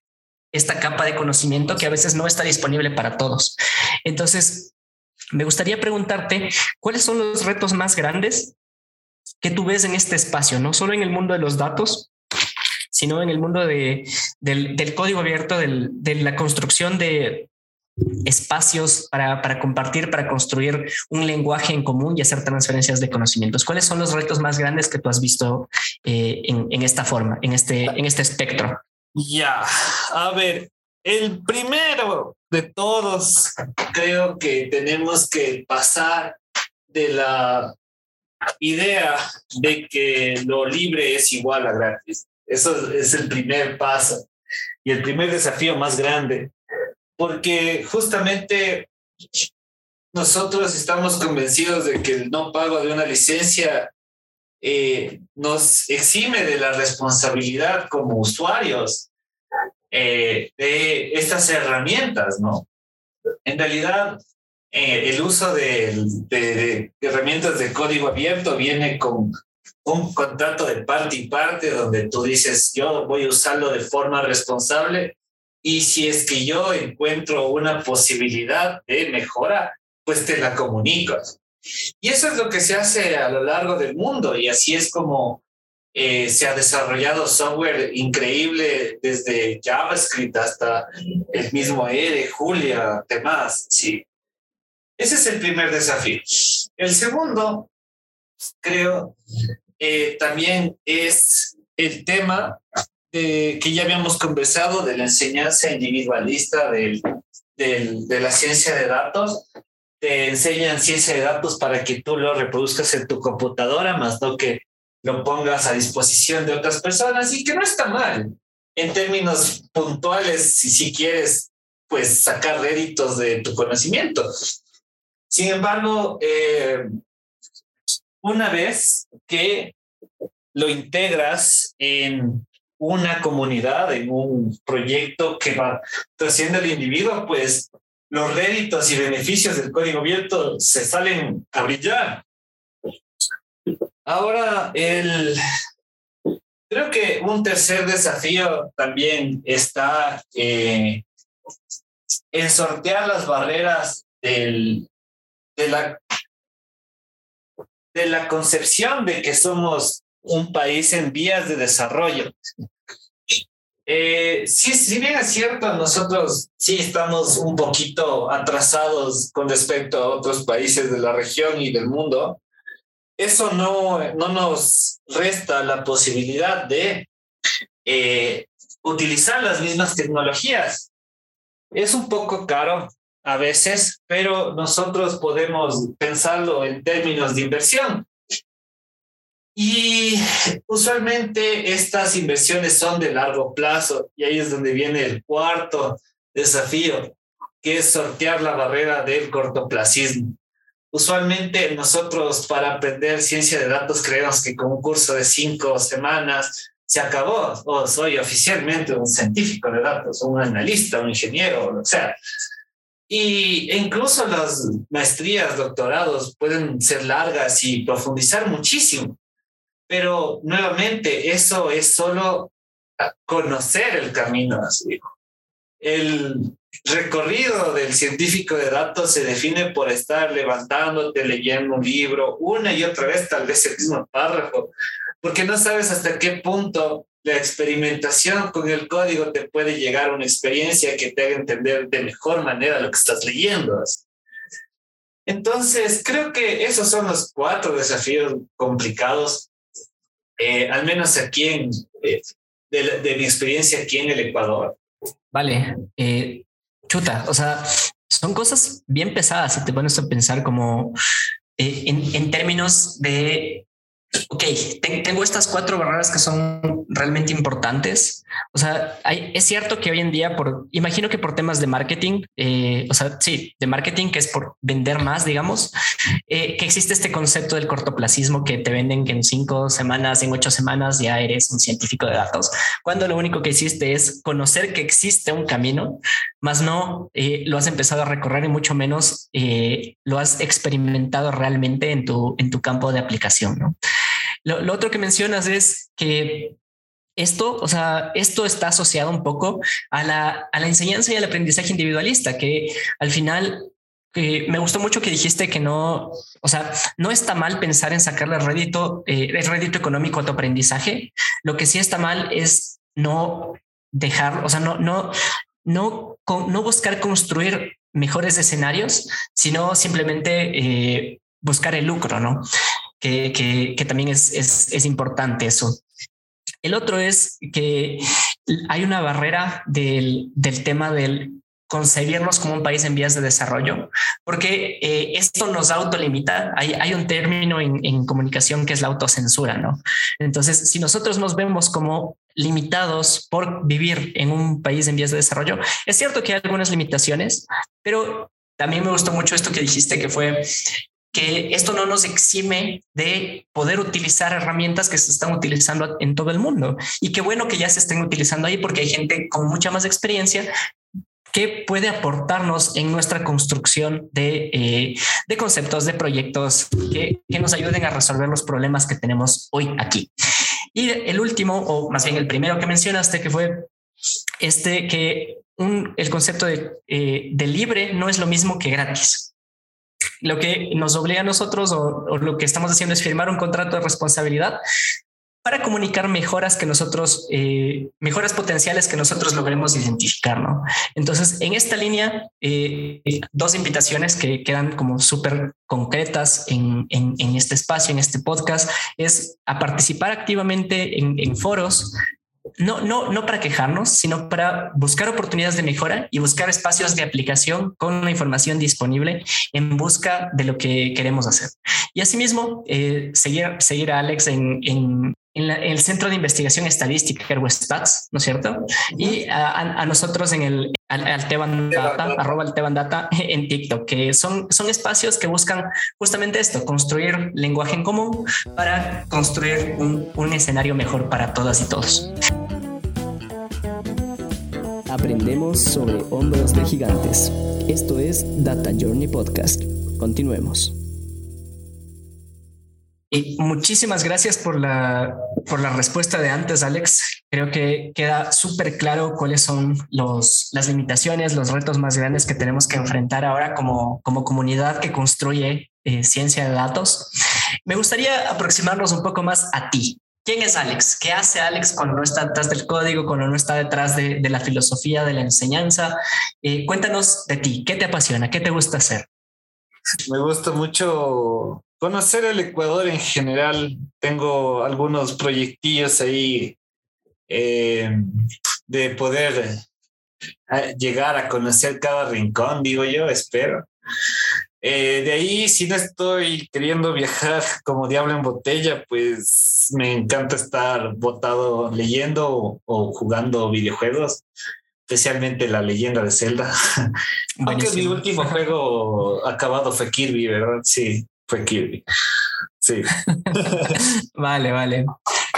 esta capa de conocimiento que a veces no está disponible para todos. Entonces, me gustaría preguntarte, ¿cuáles son los retos más grandes que tú ves en este espacio, no solo en el mundo de los datos, sino en el mundo de, del, código abierto, de la construcción de espacios para, para, compartir, para construir un lenguaje en común y hacer transferencias de conocimientos. ¿Cuáles son los retos más grandes que tú has visto eh, en, en, esta forma, en este, en este espectro? Ya, a ver, el primero de todos, creo que tenemos que pasar de la idea de que lo libre es igual a gratis. Eso es el primer paso y el primer desafío más grande, porque justamente nosotros estamos convencidos de que el no pago de una licencia eh, nos exime de la responsabilidad como usuarios eh, de estas herramientas, ¿no? En realidad, eh, el uso de, herramientas de código abierto viene con un contrato de parte y parte donde tú dices, yo voy a usarlo de forma responsable y si es que yo encuentro una posibilidad de mejora, pues te la comunico. Y eso es lo que se hace a lo largo del mundo y así es como eh, se ha desarrollado software increíble desde JavaScript hasta el mismo R, Julia, demás. Sí. Ese es el primer desafío. El segundo, creo, eh, también es el tema de, que ya habíamos conversado de la enseñanza individualista del, del, de la ciencia de datos. Te enseñan ciencia de datos para que tú lo reproduzcas en tu computadora, más no que lo pongas a disposición de otras personas y que no está mal en términos puntuales si, si quieres pues sacar réditos de tu conocimiento. Sin embargo, eh, una vez que lo integras en una comunidad, en un proyecto que va trasciende al individuo, pues los réditos y beneficios del código abierto se salen a brillar. Ahora, el, creo que un tercer desafío también está eh, en sortear las barreras del, de, la, de la concepción de que somos un país en vías de desarrollo. Eh, sí, si bien es cierto, nosotros sí estamos un poquito atrasados con respecto a otros países de la región y del mundo, eso no, no nos resta la posibilidad de eh, utilizar las mismas tecnologías. Es un poco caro a veces, pero nosotros podemos pensarlo en términos de inversión. Y usualmente estas inversiones son de largo plazo y ahí es donde viene el cuarto desafío, que es sortear la barrera del cortoplacismo. Usualmente nosotros para aprender ciencia de datos creemos que con un curso de cinco semanas se acabó, o soy oficialmente un científico de datos, un analista, un ingeniero, o sea. Y incluso las maestrías, doctorados pueden ser largas y profundizar muchísimo. Pero nuevamente, eso es solo conocer el camino. Así. El recorrido del científico de datos se define por estar levantándote, leyendo un libro una y otra vez, tal vez el mismo párrafo, porque no sabes hasta qué punto la experimentación con el código te puede llegar a una experiencia que te haga entender de mejor manera lo que estás leyendo. Entonces, creo que esos son los cuatro desafíos complicados, eh, al menos aquí en, eh, de, de, mi experiencia aquí en el Ecuador. Vale, eh, chuta, o sea, son cosas bien pesadas si te pones a pensar como eh, en, en, términos de ok, tengo estas cuatro barreras que son realmente importantes. O sea, hay, es cierto que hoy en día, por, imagino que por temas de marketing, eh, o sea, sí, de marketing, que es por vender más, digamos, eh, que existe este concepto del cortoplacismo que te venden que en cinco semanas, en ocho semanas ya eres un científico de datos, cuando lo único que hiciste es conocer que existe un camino, más no eh, lo has empezado a recorrer y mucho menos lo has experimentado realmente en tu, en tu campo de aplicación, ¿no? Lo, otro que mencionas es que esto, o sea, esto está asociado un poco a la, a la enseñanza y al aprendizaje individualista, que al final eh, me gustó mucho que dijiste que no, o sea, no está mal pensar en sacarle rédito, eh, el rédito económico a tu aprendizaje. Lo que sí está mal es no dejar, o sea, no, no, no, no buscar construir mejores escenarios, sino simplemente eh, buscar el lucro, ¿no? que, también es, es, importante eso. El otro es que hay una barrera del, del tema del concebirnos como un país en vías de desarrollo, porque eh, esto nos autolimita. Hay, hay un término en, en, comunicación que es la autocensura, ¿no? Entonces, si nosotros nos vemos como limitados por vivir en un país en vías de desarrollo, es cierto que hay algunas limitaciones, pero también me gustó mucho esto que dijiste, que fue que esto no nos exime de poder utilizar herramientas que se están utilizando en todo el mundo. Y qué bueno que ya se estén utilizando ahí porque hay gente con mucha más experiencia que puede aportarnos en nuestra construcción de, eh, de conceptos, de proyectos que, que nos ayuden a resolver los problemas que tenemos hoy aquí. Y el último, o más bien el primero que mencionaste, que fue este, que el concepto de, eh, de libre no es lo mismo que gratis lo que nos obliga a nosotros o, lo que estamos haciendo es firmar un contrato de responsabilidad para comunicar mejoras que nosotros, eh, mejoras potenciales que nosotros logremos identificar, ¿no? Entonces, en esta línea, eh, dos invitaciones que quedan como súper concretas en, en, este espacio, en este podcast, es a participar activamente en, en foros no, no, no para quejarnos, sino para buscar oportunidades de mejora y buscar espacios de aplicación con la información disponible en busca de lo que queremos hacer. Y asimismo, eh, seguir, seguir a Alex en, en, en, el Centro de Investigación Estadística, Stats, ¿no es cierto? Y a, nosotros en el Data, arroba Data en TikTok, que son, son espacios que buscan justamente esto, construir lenguaje en común para construir un, un escenario mejor para todas y todos. Aprendemos sobre hombros de gigantes. Esto es Data Journey Podcast. Continuemos. Y muchísimas gracias por la, por la respuesta de antes, Alex. Creo que queda súper claro cuáles son los, las limitaciones, los retos más grandes que tenemos que enfrentar ahora como, como comunidad que construye eh, ciencia de datos. Me gustaría aproximarnos un poco más a ti. ¿Quién es Alex? ¿Qué hace Alex cuando no está detrás del código, cuando no está detrás de, la filosofía, de la enseñanza? Eh, cuéntanos de ti. ¿Qué te apasiona? ¿Qué te gusta hacer? Me gusta mucho conocer el Ecuador en general. Tengo algunos proyectillos ahí eh, de poder eh, llegar a conocer cada rincón, digo yo, espero. Eh, de ahí, si no estoy queriendo viajar como diablo en botella, pues me encanta estar botado leyendo o, jugando videojuegos, especialmente la leyenda de Zelda. Aunque mi último juego acabado fue Kirby, ¿verdad? Sí fue Kirby. Sí. vale, vale.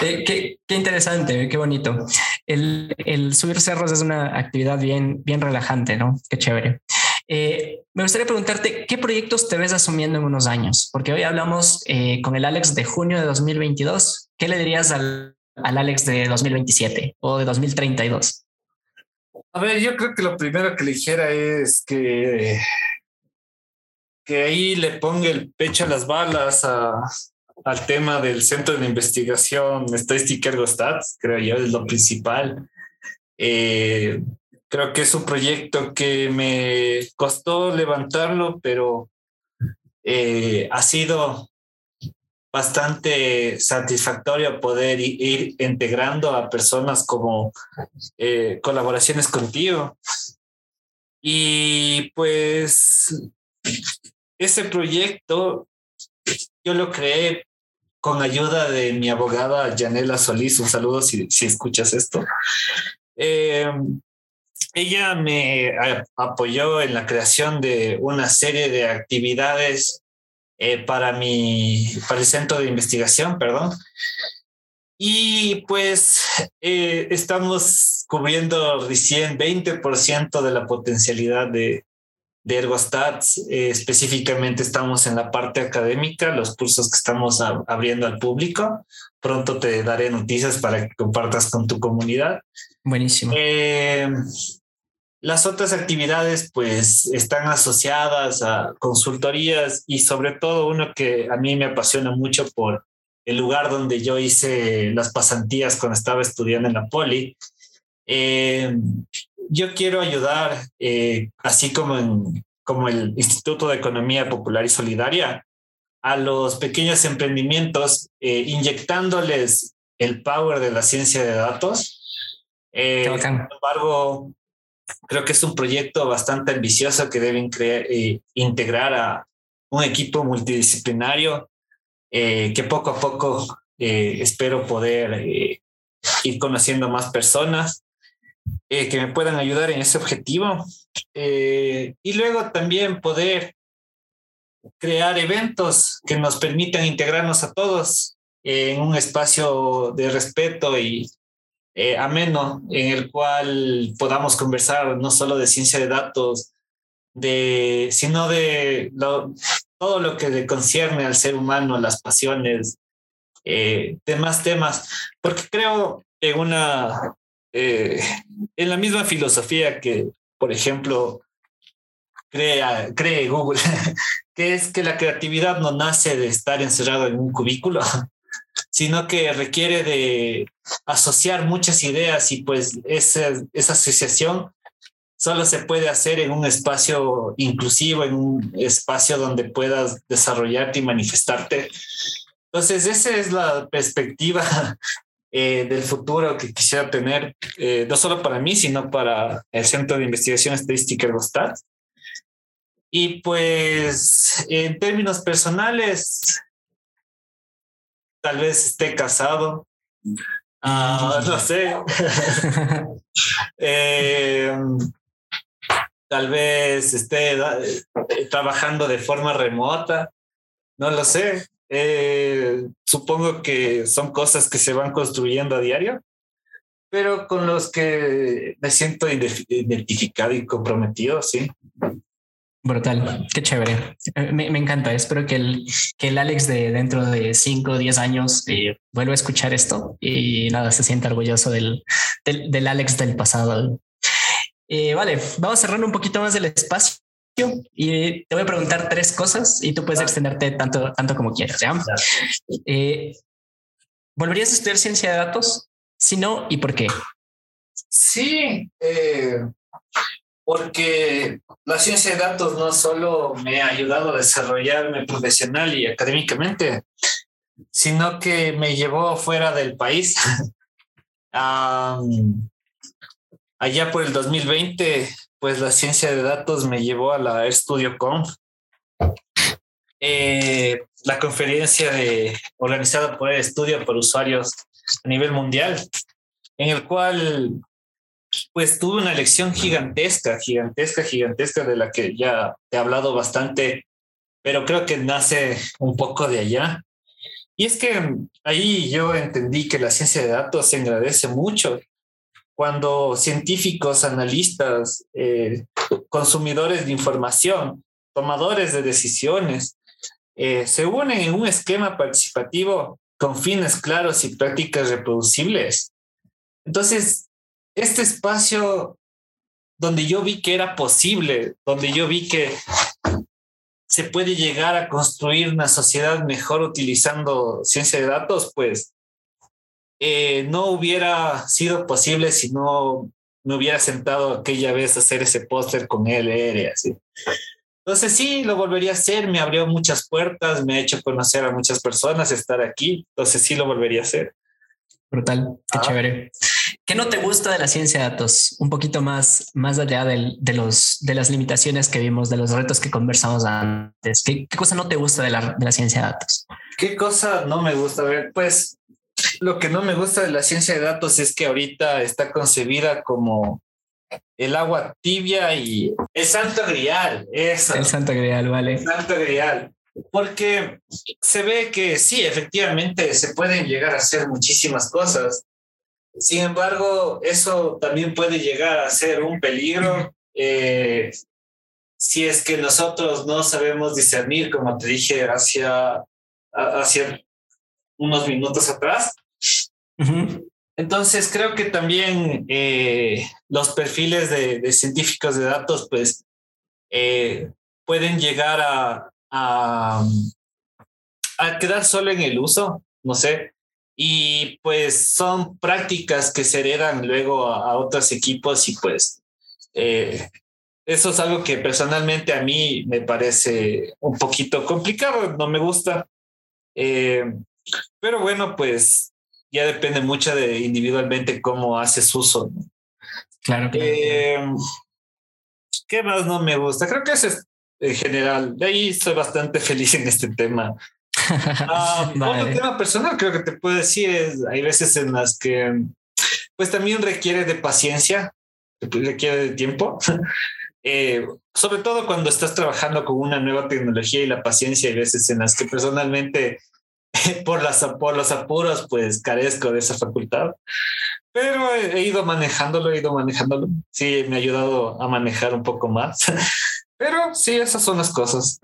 Eh, qué, qué, interesante, qué bonito. El, el, subir cerros es una actividad bien, bien relajante, ¿no? Qué chévere. Eh, me gustaría preguntarte, ¿qué proyectos te ves asumiendo en unos años? Porque hoy hablamos eh, con el Alex de junio de 2022. ¿Qué le dirías al, al Alex de 2027 o de 2032? A ver, yo creo que lo primero que le dijera es que que ahí le ponga el pecho a las balas al tema del Centro de Investigación Estadística Ergostats, creo yo, es lo principal. Eh, creo que es un proyecto que me costó levantarlo, pero eh, ha sido bastante satisfactorio poder ir integrando a personas como eh, colaboraciones contigo. Y pues ese proyecto yo lo creé con ayuda de mi abogada Janela Solís. Un saludo si, si escuchas esto. Eh, ella me apoyó en la creación de una serie de actividades eh, para, mi, para el centro de investigación, perdón. Y pues eh, estamos cubriendo recién 20% de la potencialidad de, de Ergostats. Eh, específicamente estamos en la parte académica, los cursos que estamos abriendo al público. Pronto te daré noticias para que compartas con tu comunidad. Buenísimo. Eh, las otras actividades pues están asociadas a consultorías y sobre todo uno que a mí me apasiona mucho por el lugar donde yo hice las pasantías cuando estaba estudiando en la poli. Eh, yo quiero ayudar, eh, así como, en, como el Instituto de Economía Popular y Solidaria, a los pequeños emprendimientos, eh, inyectándoles el power de la ciencia de datos. Eh, sin embargo, creo que es un proyecto bastante ambicioso que deben crear, integrar a un equipo multidisciplinario que poco a poco espero poder ir conociendo más personas eh, que me puedan ayudar en ese objetivo. Eh, y luego también poder crear eventos que nos permitan integrarnos a todos en un espacio de respeto y eh, ameno en el cual podamos conversar no solo de ciencia de datos, de, sino de todo lo que le concierne al ser humano, las pasiones, demás temas, porque creo en una eh, en la misma filosofía que, por ejemplo, crea, cree Google, que es que la creatividad no nace de estar encerrado en un cubículo, sino que requiere de asociar muchas ideas y pues esa, esa asociación solo se puede hacer en un espacio inclusivo, en un espacio donde puedas desarrollarte y manifestarte. Entonces, esa es la perspectiva eh, del futuro que quisiera tener, eh, no solo para mí, sino para el Centro de Investigación Estadística Ergostat. Y pues, en términos personales, tal vez esté casado, ah, no sé. Eh, tal vez esté trabajando de forma remota, no lo sé. Eh, supongo que son cosas que se van construyendo a diario, pero con los que me siento identificado y comprometido, sí. Brutal, qué chévere. Eh, me, encanta. Espero que el, que el Alex de dentro de 5 o 10 años eh, vuelva a escuchar esto y nada, se sienta orgulloso del, del, Alex del pasado. vale, vamos a cerrar un poquito más del espacio y te voy a preguntar tres cosas y tú puedes extenderte tanto, tanto como quieras. Eh, ¿Volverías a estudiar ciencia de datos? Si no, ¿y por qué? Sí, eh, porque la ciencia de datos no solo me ha ayudado a desarrollarme profesional y académicamente, sino que me llevó fuera del país. allá por el 2020 pues la ciencia de datos me llevó a la Studio Conf, eh, la conferencia de, organizada por el estudio por usuarios a nivel mundial, en el cual pues tuve una lección gigantesca, gigantesca, gigantesca de la que ya he hablado bastante, pero creo que nace un poco de allá. Y es que ahí yo entendí que la ciencia de datos se agradece mucho cuando científicos, analistas, eh, consumidores de información, tomadores de decisiones, eh, se unen en un esquema participativo con fines claros y prácticas reproducibles. Entonces, este espacio donde yo vi que era posible, donde yo vi que se puede llegar a construir una sociedad mejor utilizando ciencia de datos, pues eh, no hubiera sido posible si no me hubiera sentado aquella vez a hacer ese póster con él, así. Entonces sí, lo volvería a hacer, me abrió muchas puertas, me ha hecho conocer a muchas personas, estar aquí, entonces sí lo volvería a hacer. Brutal, qué ah. chévere. ¿Qué no te gusta de la ciencia de datos? Un poquito más, más allá de, los, de las limitaciones que vimos, de los retos que conversamos antes. ¿Qué, qué cosa no te gusta de la, de la ciencia de datos? ¿Qué cosa no me gusta? A ver, pues lo que no me gusta de la ciencia de datos es que ahorita está concebida como el agua tibia y el santo grial. Eso. El santo grial, vale. El santo grial. Porque se ve que sí, efectivamente se pueden llegar a hacer muchísimas cosas. Sin embargo, eso también puede llegar a ser un peligro eh, si es que nosotros no sabemos discernir, como te dije, hacia, hacia unos minutos atrás. Entonces, creo que también eh, los perfiles de, científicos de datos, pues, eh, pueden llegar a, a, quedar solo en el uso, no sé, y pues son prácticas que se heredan luego a, otros equipos y pues eh, eso es algo que personalmente a mí me parece un poquito complicado, no me gusta. Pero bueno, pues ya depende mucho de individualmente cómo haces uso. Claro. Eh, ¿Qué más no me gusta? Creo que eso es en general. De ahí estoy bastante feliz en este tema. Ah, otro tema personal creo que te puedo decir es, hay veces en las que pues también requiere de paciencia, requiere de tiempo. Eh, sobre todo cuando estás trabajando con una nueva tecnología y la paciencia, hay veces en las que personalmente por, las, por los apuros, pues carezco de esa facultad. Pero he, ido manejándolo, he ido manejándolo. Sí, me ha ayudado a manejar un poco más. Pero sí, esas son las cosas.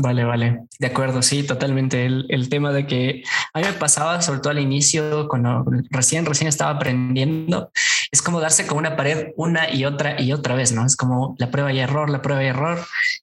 Vale, vale. De acuerdo, sí, totalmente. El, el, tema de que a mí me pasaba, sobre todo al inicio, cuando recién, recién estaba aprendiendo, es como darse con una pared una y otra y otra vez, ¿no? Es como la prueba y error, la prueba y error,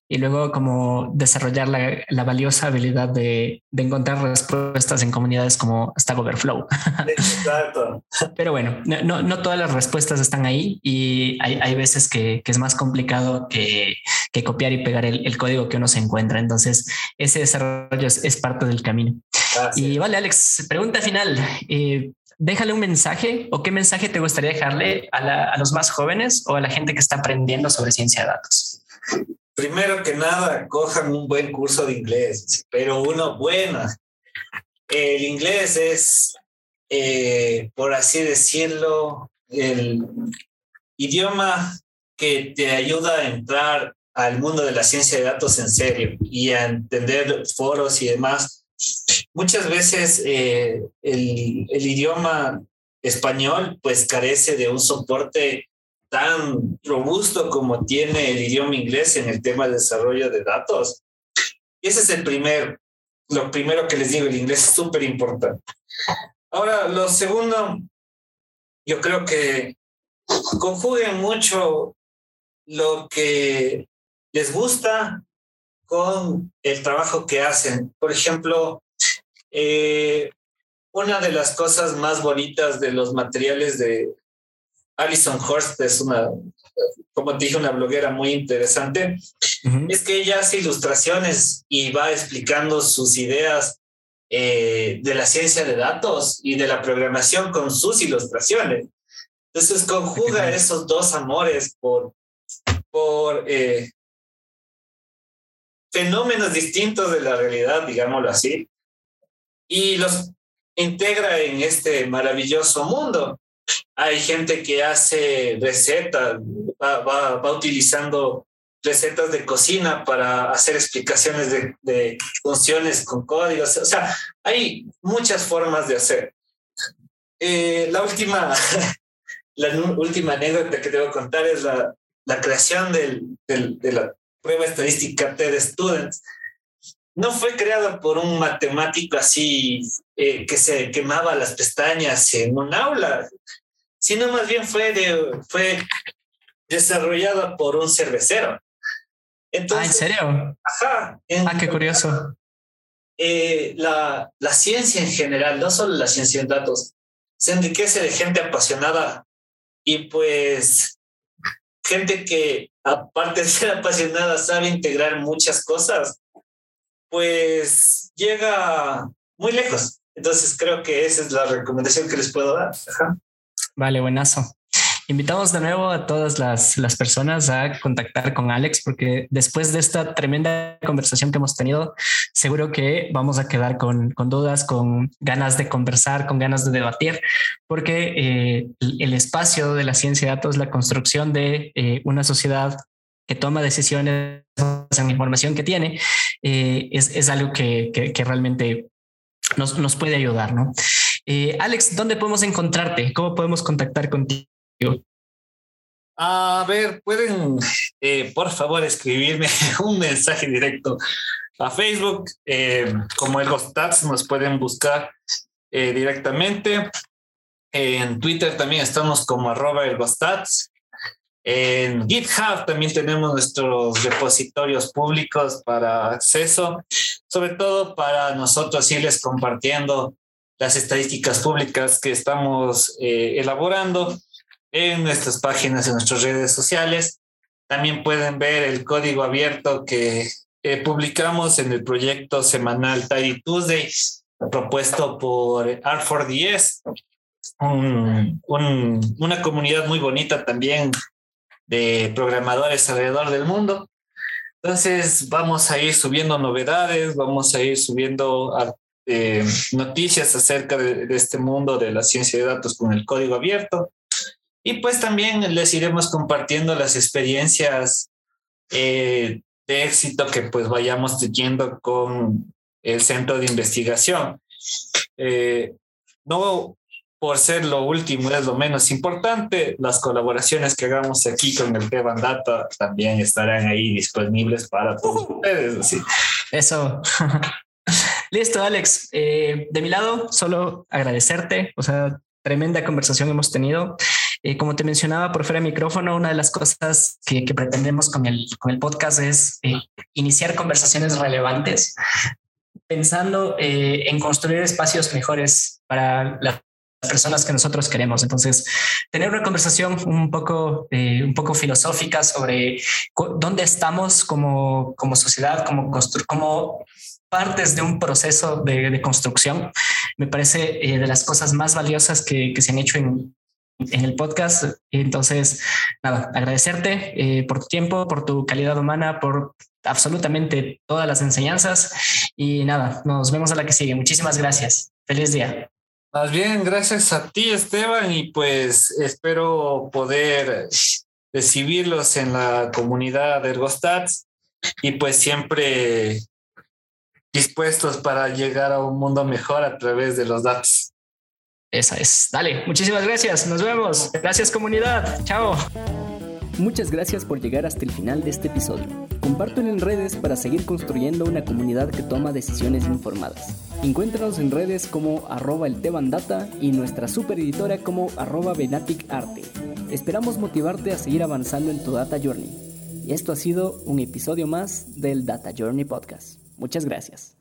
y luego como desarrollar la, la valiosa habilidad de, de, encontrar respuestas en comunidades como Stack Overflow. Exacto. Pero bueno, no, no todas las respuestas están ahí y hay, hay veces que, que, es más complicado que, que copiar y pegar el, el, código que uno se encuentra. Entonces, ese desarrollo es, es parte del camino. Y vale, Alex, pregunta final. Eh, déjale un mensaje o qué mensaje te gustaría dejarle a, a, los más jóvenes o a la gente que está aprendiendo sobre ciencia de datos. Primero que nada, cojan un buen curso de inglés, pero uno bueno. El inglés es, eh, por así decirlo, el idioma que te ayuda a entrar al mundo de la ciencia de datos en serio y a entender foros y demás muchas veces eh, el, el, idioma español pues carece de un soporte tan robusto como tiene el idioma inglés en el tema de desarrollo de datos. Ese es el primer, lo primero que les digo, el inglés es súper importante. Ahora, lo segundo, yo creo que conjuguen mucho lo que les gusta con el trabajo que hacen. Por ejemplo, eh, una de las cosas más bonitas de los materiales de Alison Horst es una, como te dije, una bloguera muy interesante, es que ella hace ilustraciones y va explicando sus ideas eh, de la ciencia de datos y de la programación con sus ilustraciones. Entonces conjuga esos dos amores por, por eh, fenómenos distintos de la realidad, digámoslo así, y los integra en este maravilloso mundo. Hay gente que hace recetas, va, utilizando recetas de cocina para hacer explicaciones de, funciones con códigos. O sea, hay muchas formas de hacer. Eh, la última, la última anécdota que debo contar es la, creación de la prueba estadística TED Students, no fue creada por un matemático así eh, que se quemaba las pestañas en un aula, sino más bien fue, de, fue desarrollada por un cervecero. Entonces, ah, ¿en serio? Ajá. ah, qué curioso. Eh, la, la ciencia en general, no solo la ciencia en datos, se enriquece de gente apasionada y pues gente que aparte de ser apasionada, sabe integrar muchas cosas, pues llega muy lejos. Entonces creo que esa es la recomendación que les puedo dar. Vale, buenazo. Invitamos de nuevo a todas las, las, personas a contactar con Alex porque después de esta tremenda conversación que hemos tenido, seguro que vamos a quedar con, con dudas, con ganas de conversar, con ganas de debatir, porque eh, el espacio de la ciencia de datos, la construcción de eh, una sociedad que toma decisiones en información que tiene, eh, es, es, algo que, que, que realmente nos, nos, puede ayudar, ¿no? Alex, ¿dónde podemos encontrarte? ¿Cómo podemos contactar contigo? A ver, pueden, eh, por favor, escribirme un mensaje directo a Facebook. Eh, como el Gostats, nos pueden buscar eh, directamente. En Twitter también estamos como arroba el Gostats. En GitHub también tenemos nuestros repositorios públicos para acceso, sobre todo para nosotros irles compartiendo las estadísticas públicas que estamos elaborando en nuestras páginas, en nuestras redes sociales. También pueden ver el código abierto que publicamos en el proyecto semanal Tidy Tuesday, propuesto por R4DS, un, un, una comunidad muy bonita también de programadores alrededor del mundo. Entonces vamos a ir subiendo novedades, vamos a ir subiendo eh, noticias acerca de, de, este mundo de la ciencia de datos con el código abierto. Y pues también les iremos compartiendo las experiencias eh, de éxito que pues vayamos teniendo con el centro de investigación. Eh, no por ser lo último es lo menos importante, las colaboraciones que hagamos aquí con el Teban Data también estarán ahí disponibles para todos ustedes. Eso. Listo, Alex. Eh, de mi lado, solo agradecerte. O sea, tremenda conversación hemos tenido. Eh, como te mencionaba por fuera de micrófono, una de las cosas que, pretendemos con el, con el podcast es eh, iniciar conversaciones relevantes, pensando en construir espacios mejores para las personas que nosotros queremos. Entonces, tener una conversación un poco, eh, un poco filosófica sobre dónde estamos como, como sociedad, como, como partes de un proceso de, construcción, me parece eh, de las cosas más valiosas que, que se han hecho en, en el podcast. Entonces, nada, agradecerte eh, por tu tiempo, por tu calidad humana, por absolutamente todas las enseñanzas y nada, nos vemos a la que sigue. Muchísimas gracias. Feliz día. Más bien, gracias a ti, Esteban, y pues espero poder recibirlos en la comunidad de Ergostats y pues siempre dispuestos para llegar a un mundo mejor a través de los datos. Esa es. Dale, muchísimas gracias. Nos vemos. Gracias comunidad. Chao. Muchas gracias por llegar hasta el final de este episodio. Compártelo en redes para seguir construyendo una comunidad que toma decisiones informadas. Encuéntranos en redes como arroba el Data y nuestra super editora como arroba Arte. Esperamos motivarte a seguir avanzando en tu Data Journey. Y esto ha sido un episodio más del Data Journey Podcast. Muchas gracias.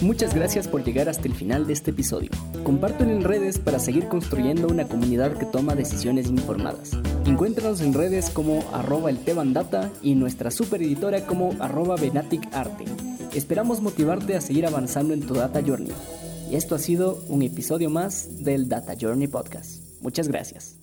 Muchas gracias por llegar hasta el final de este episodio. Comparto en redes para seguir construyendo una comunidad que toma decisiones informadas. Encuéntranos en redes como arroba el y nuestra super editora como arroba Arte. Esperamos motivarte a seguir avanzando en tu Data Journey. Y esto ha sido un episodio más del Data Journey Podcast. Muchas gracias.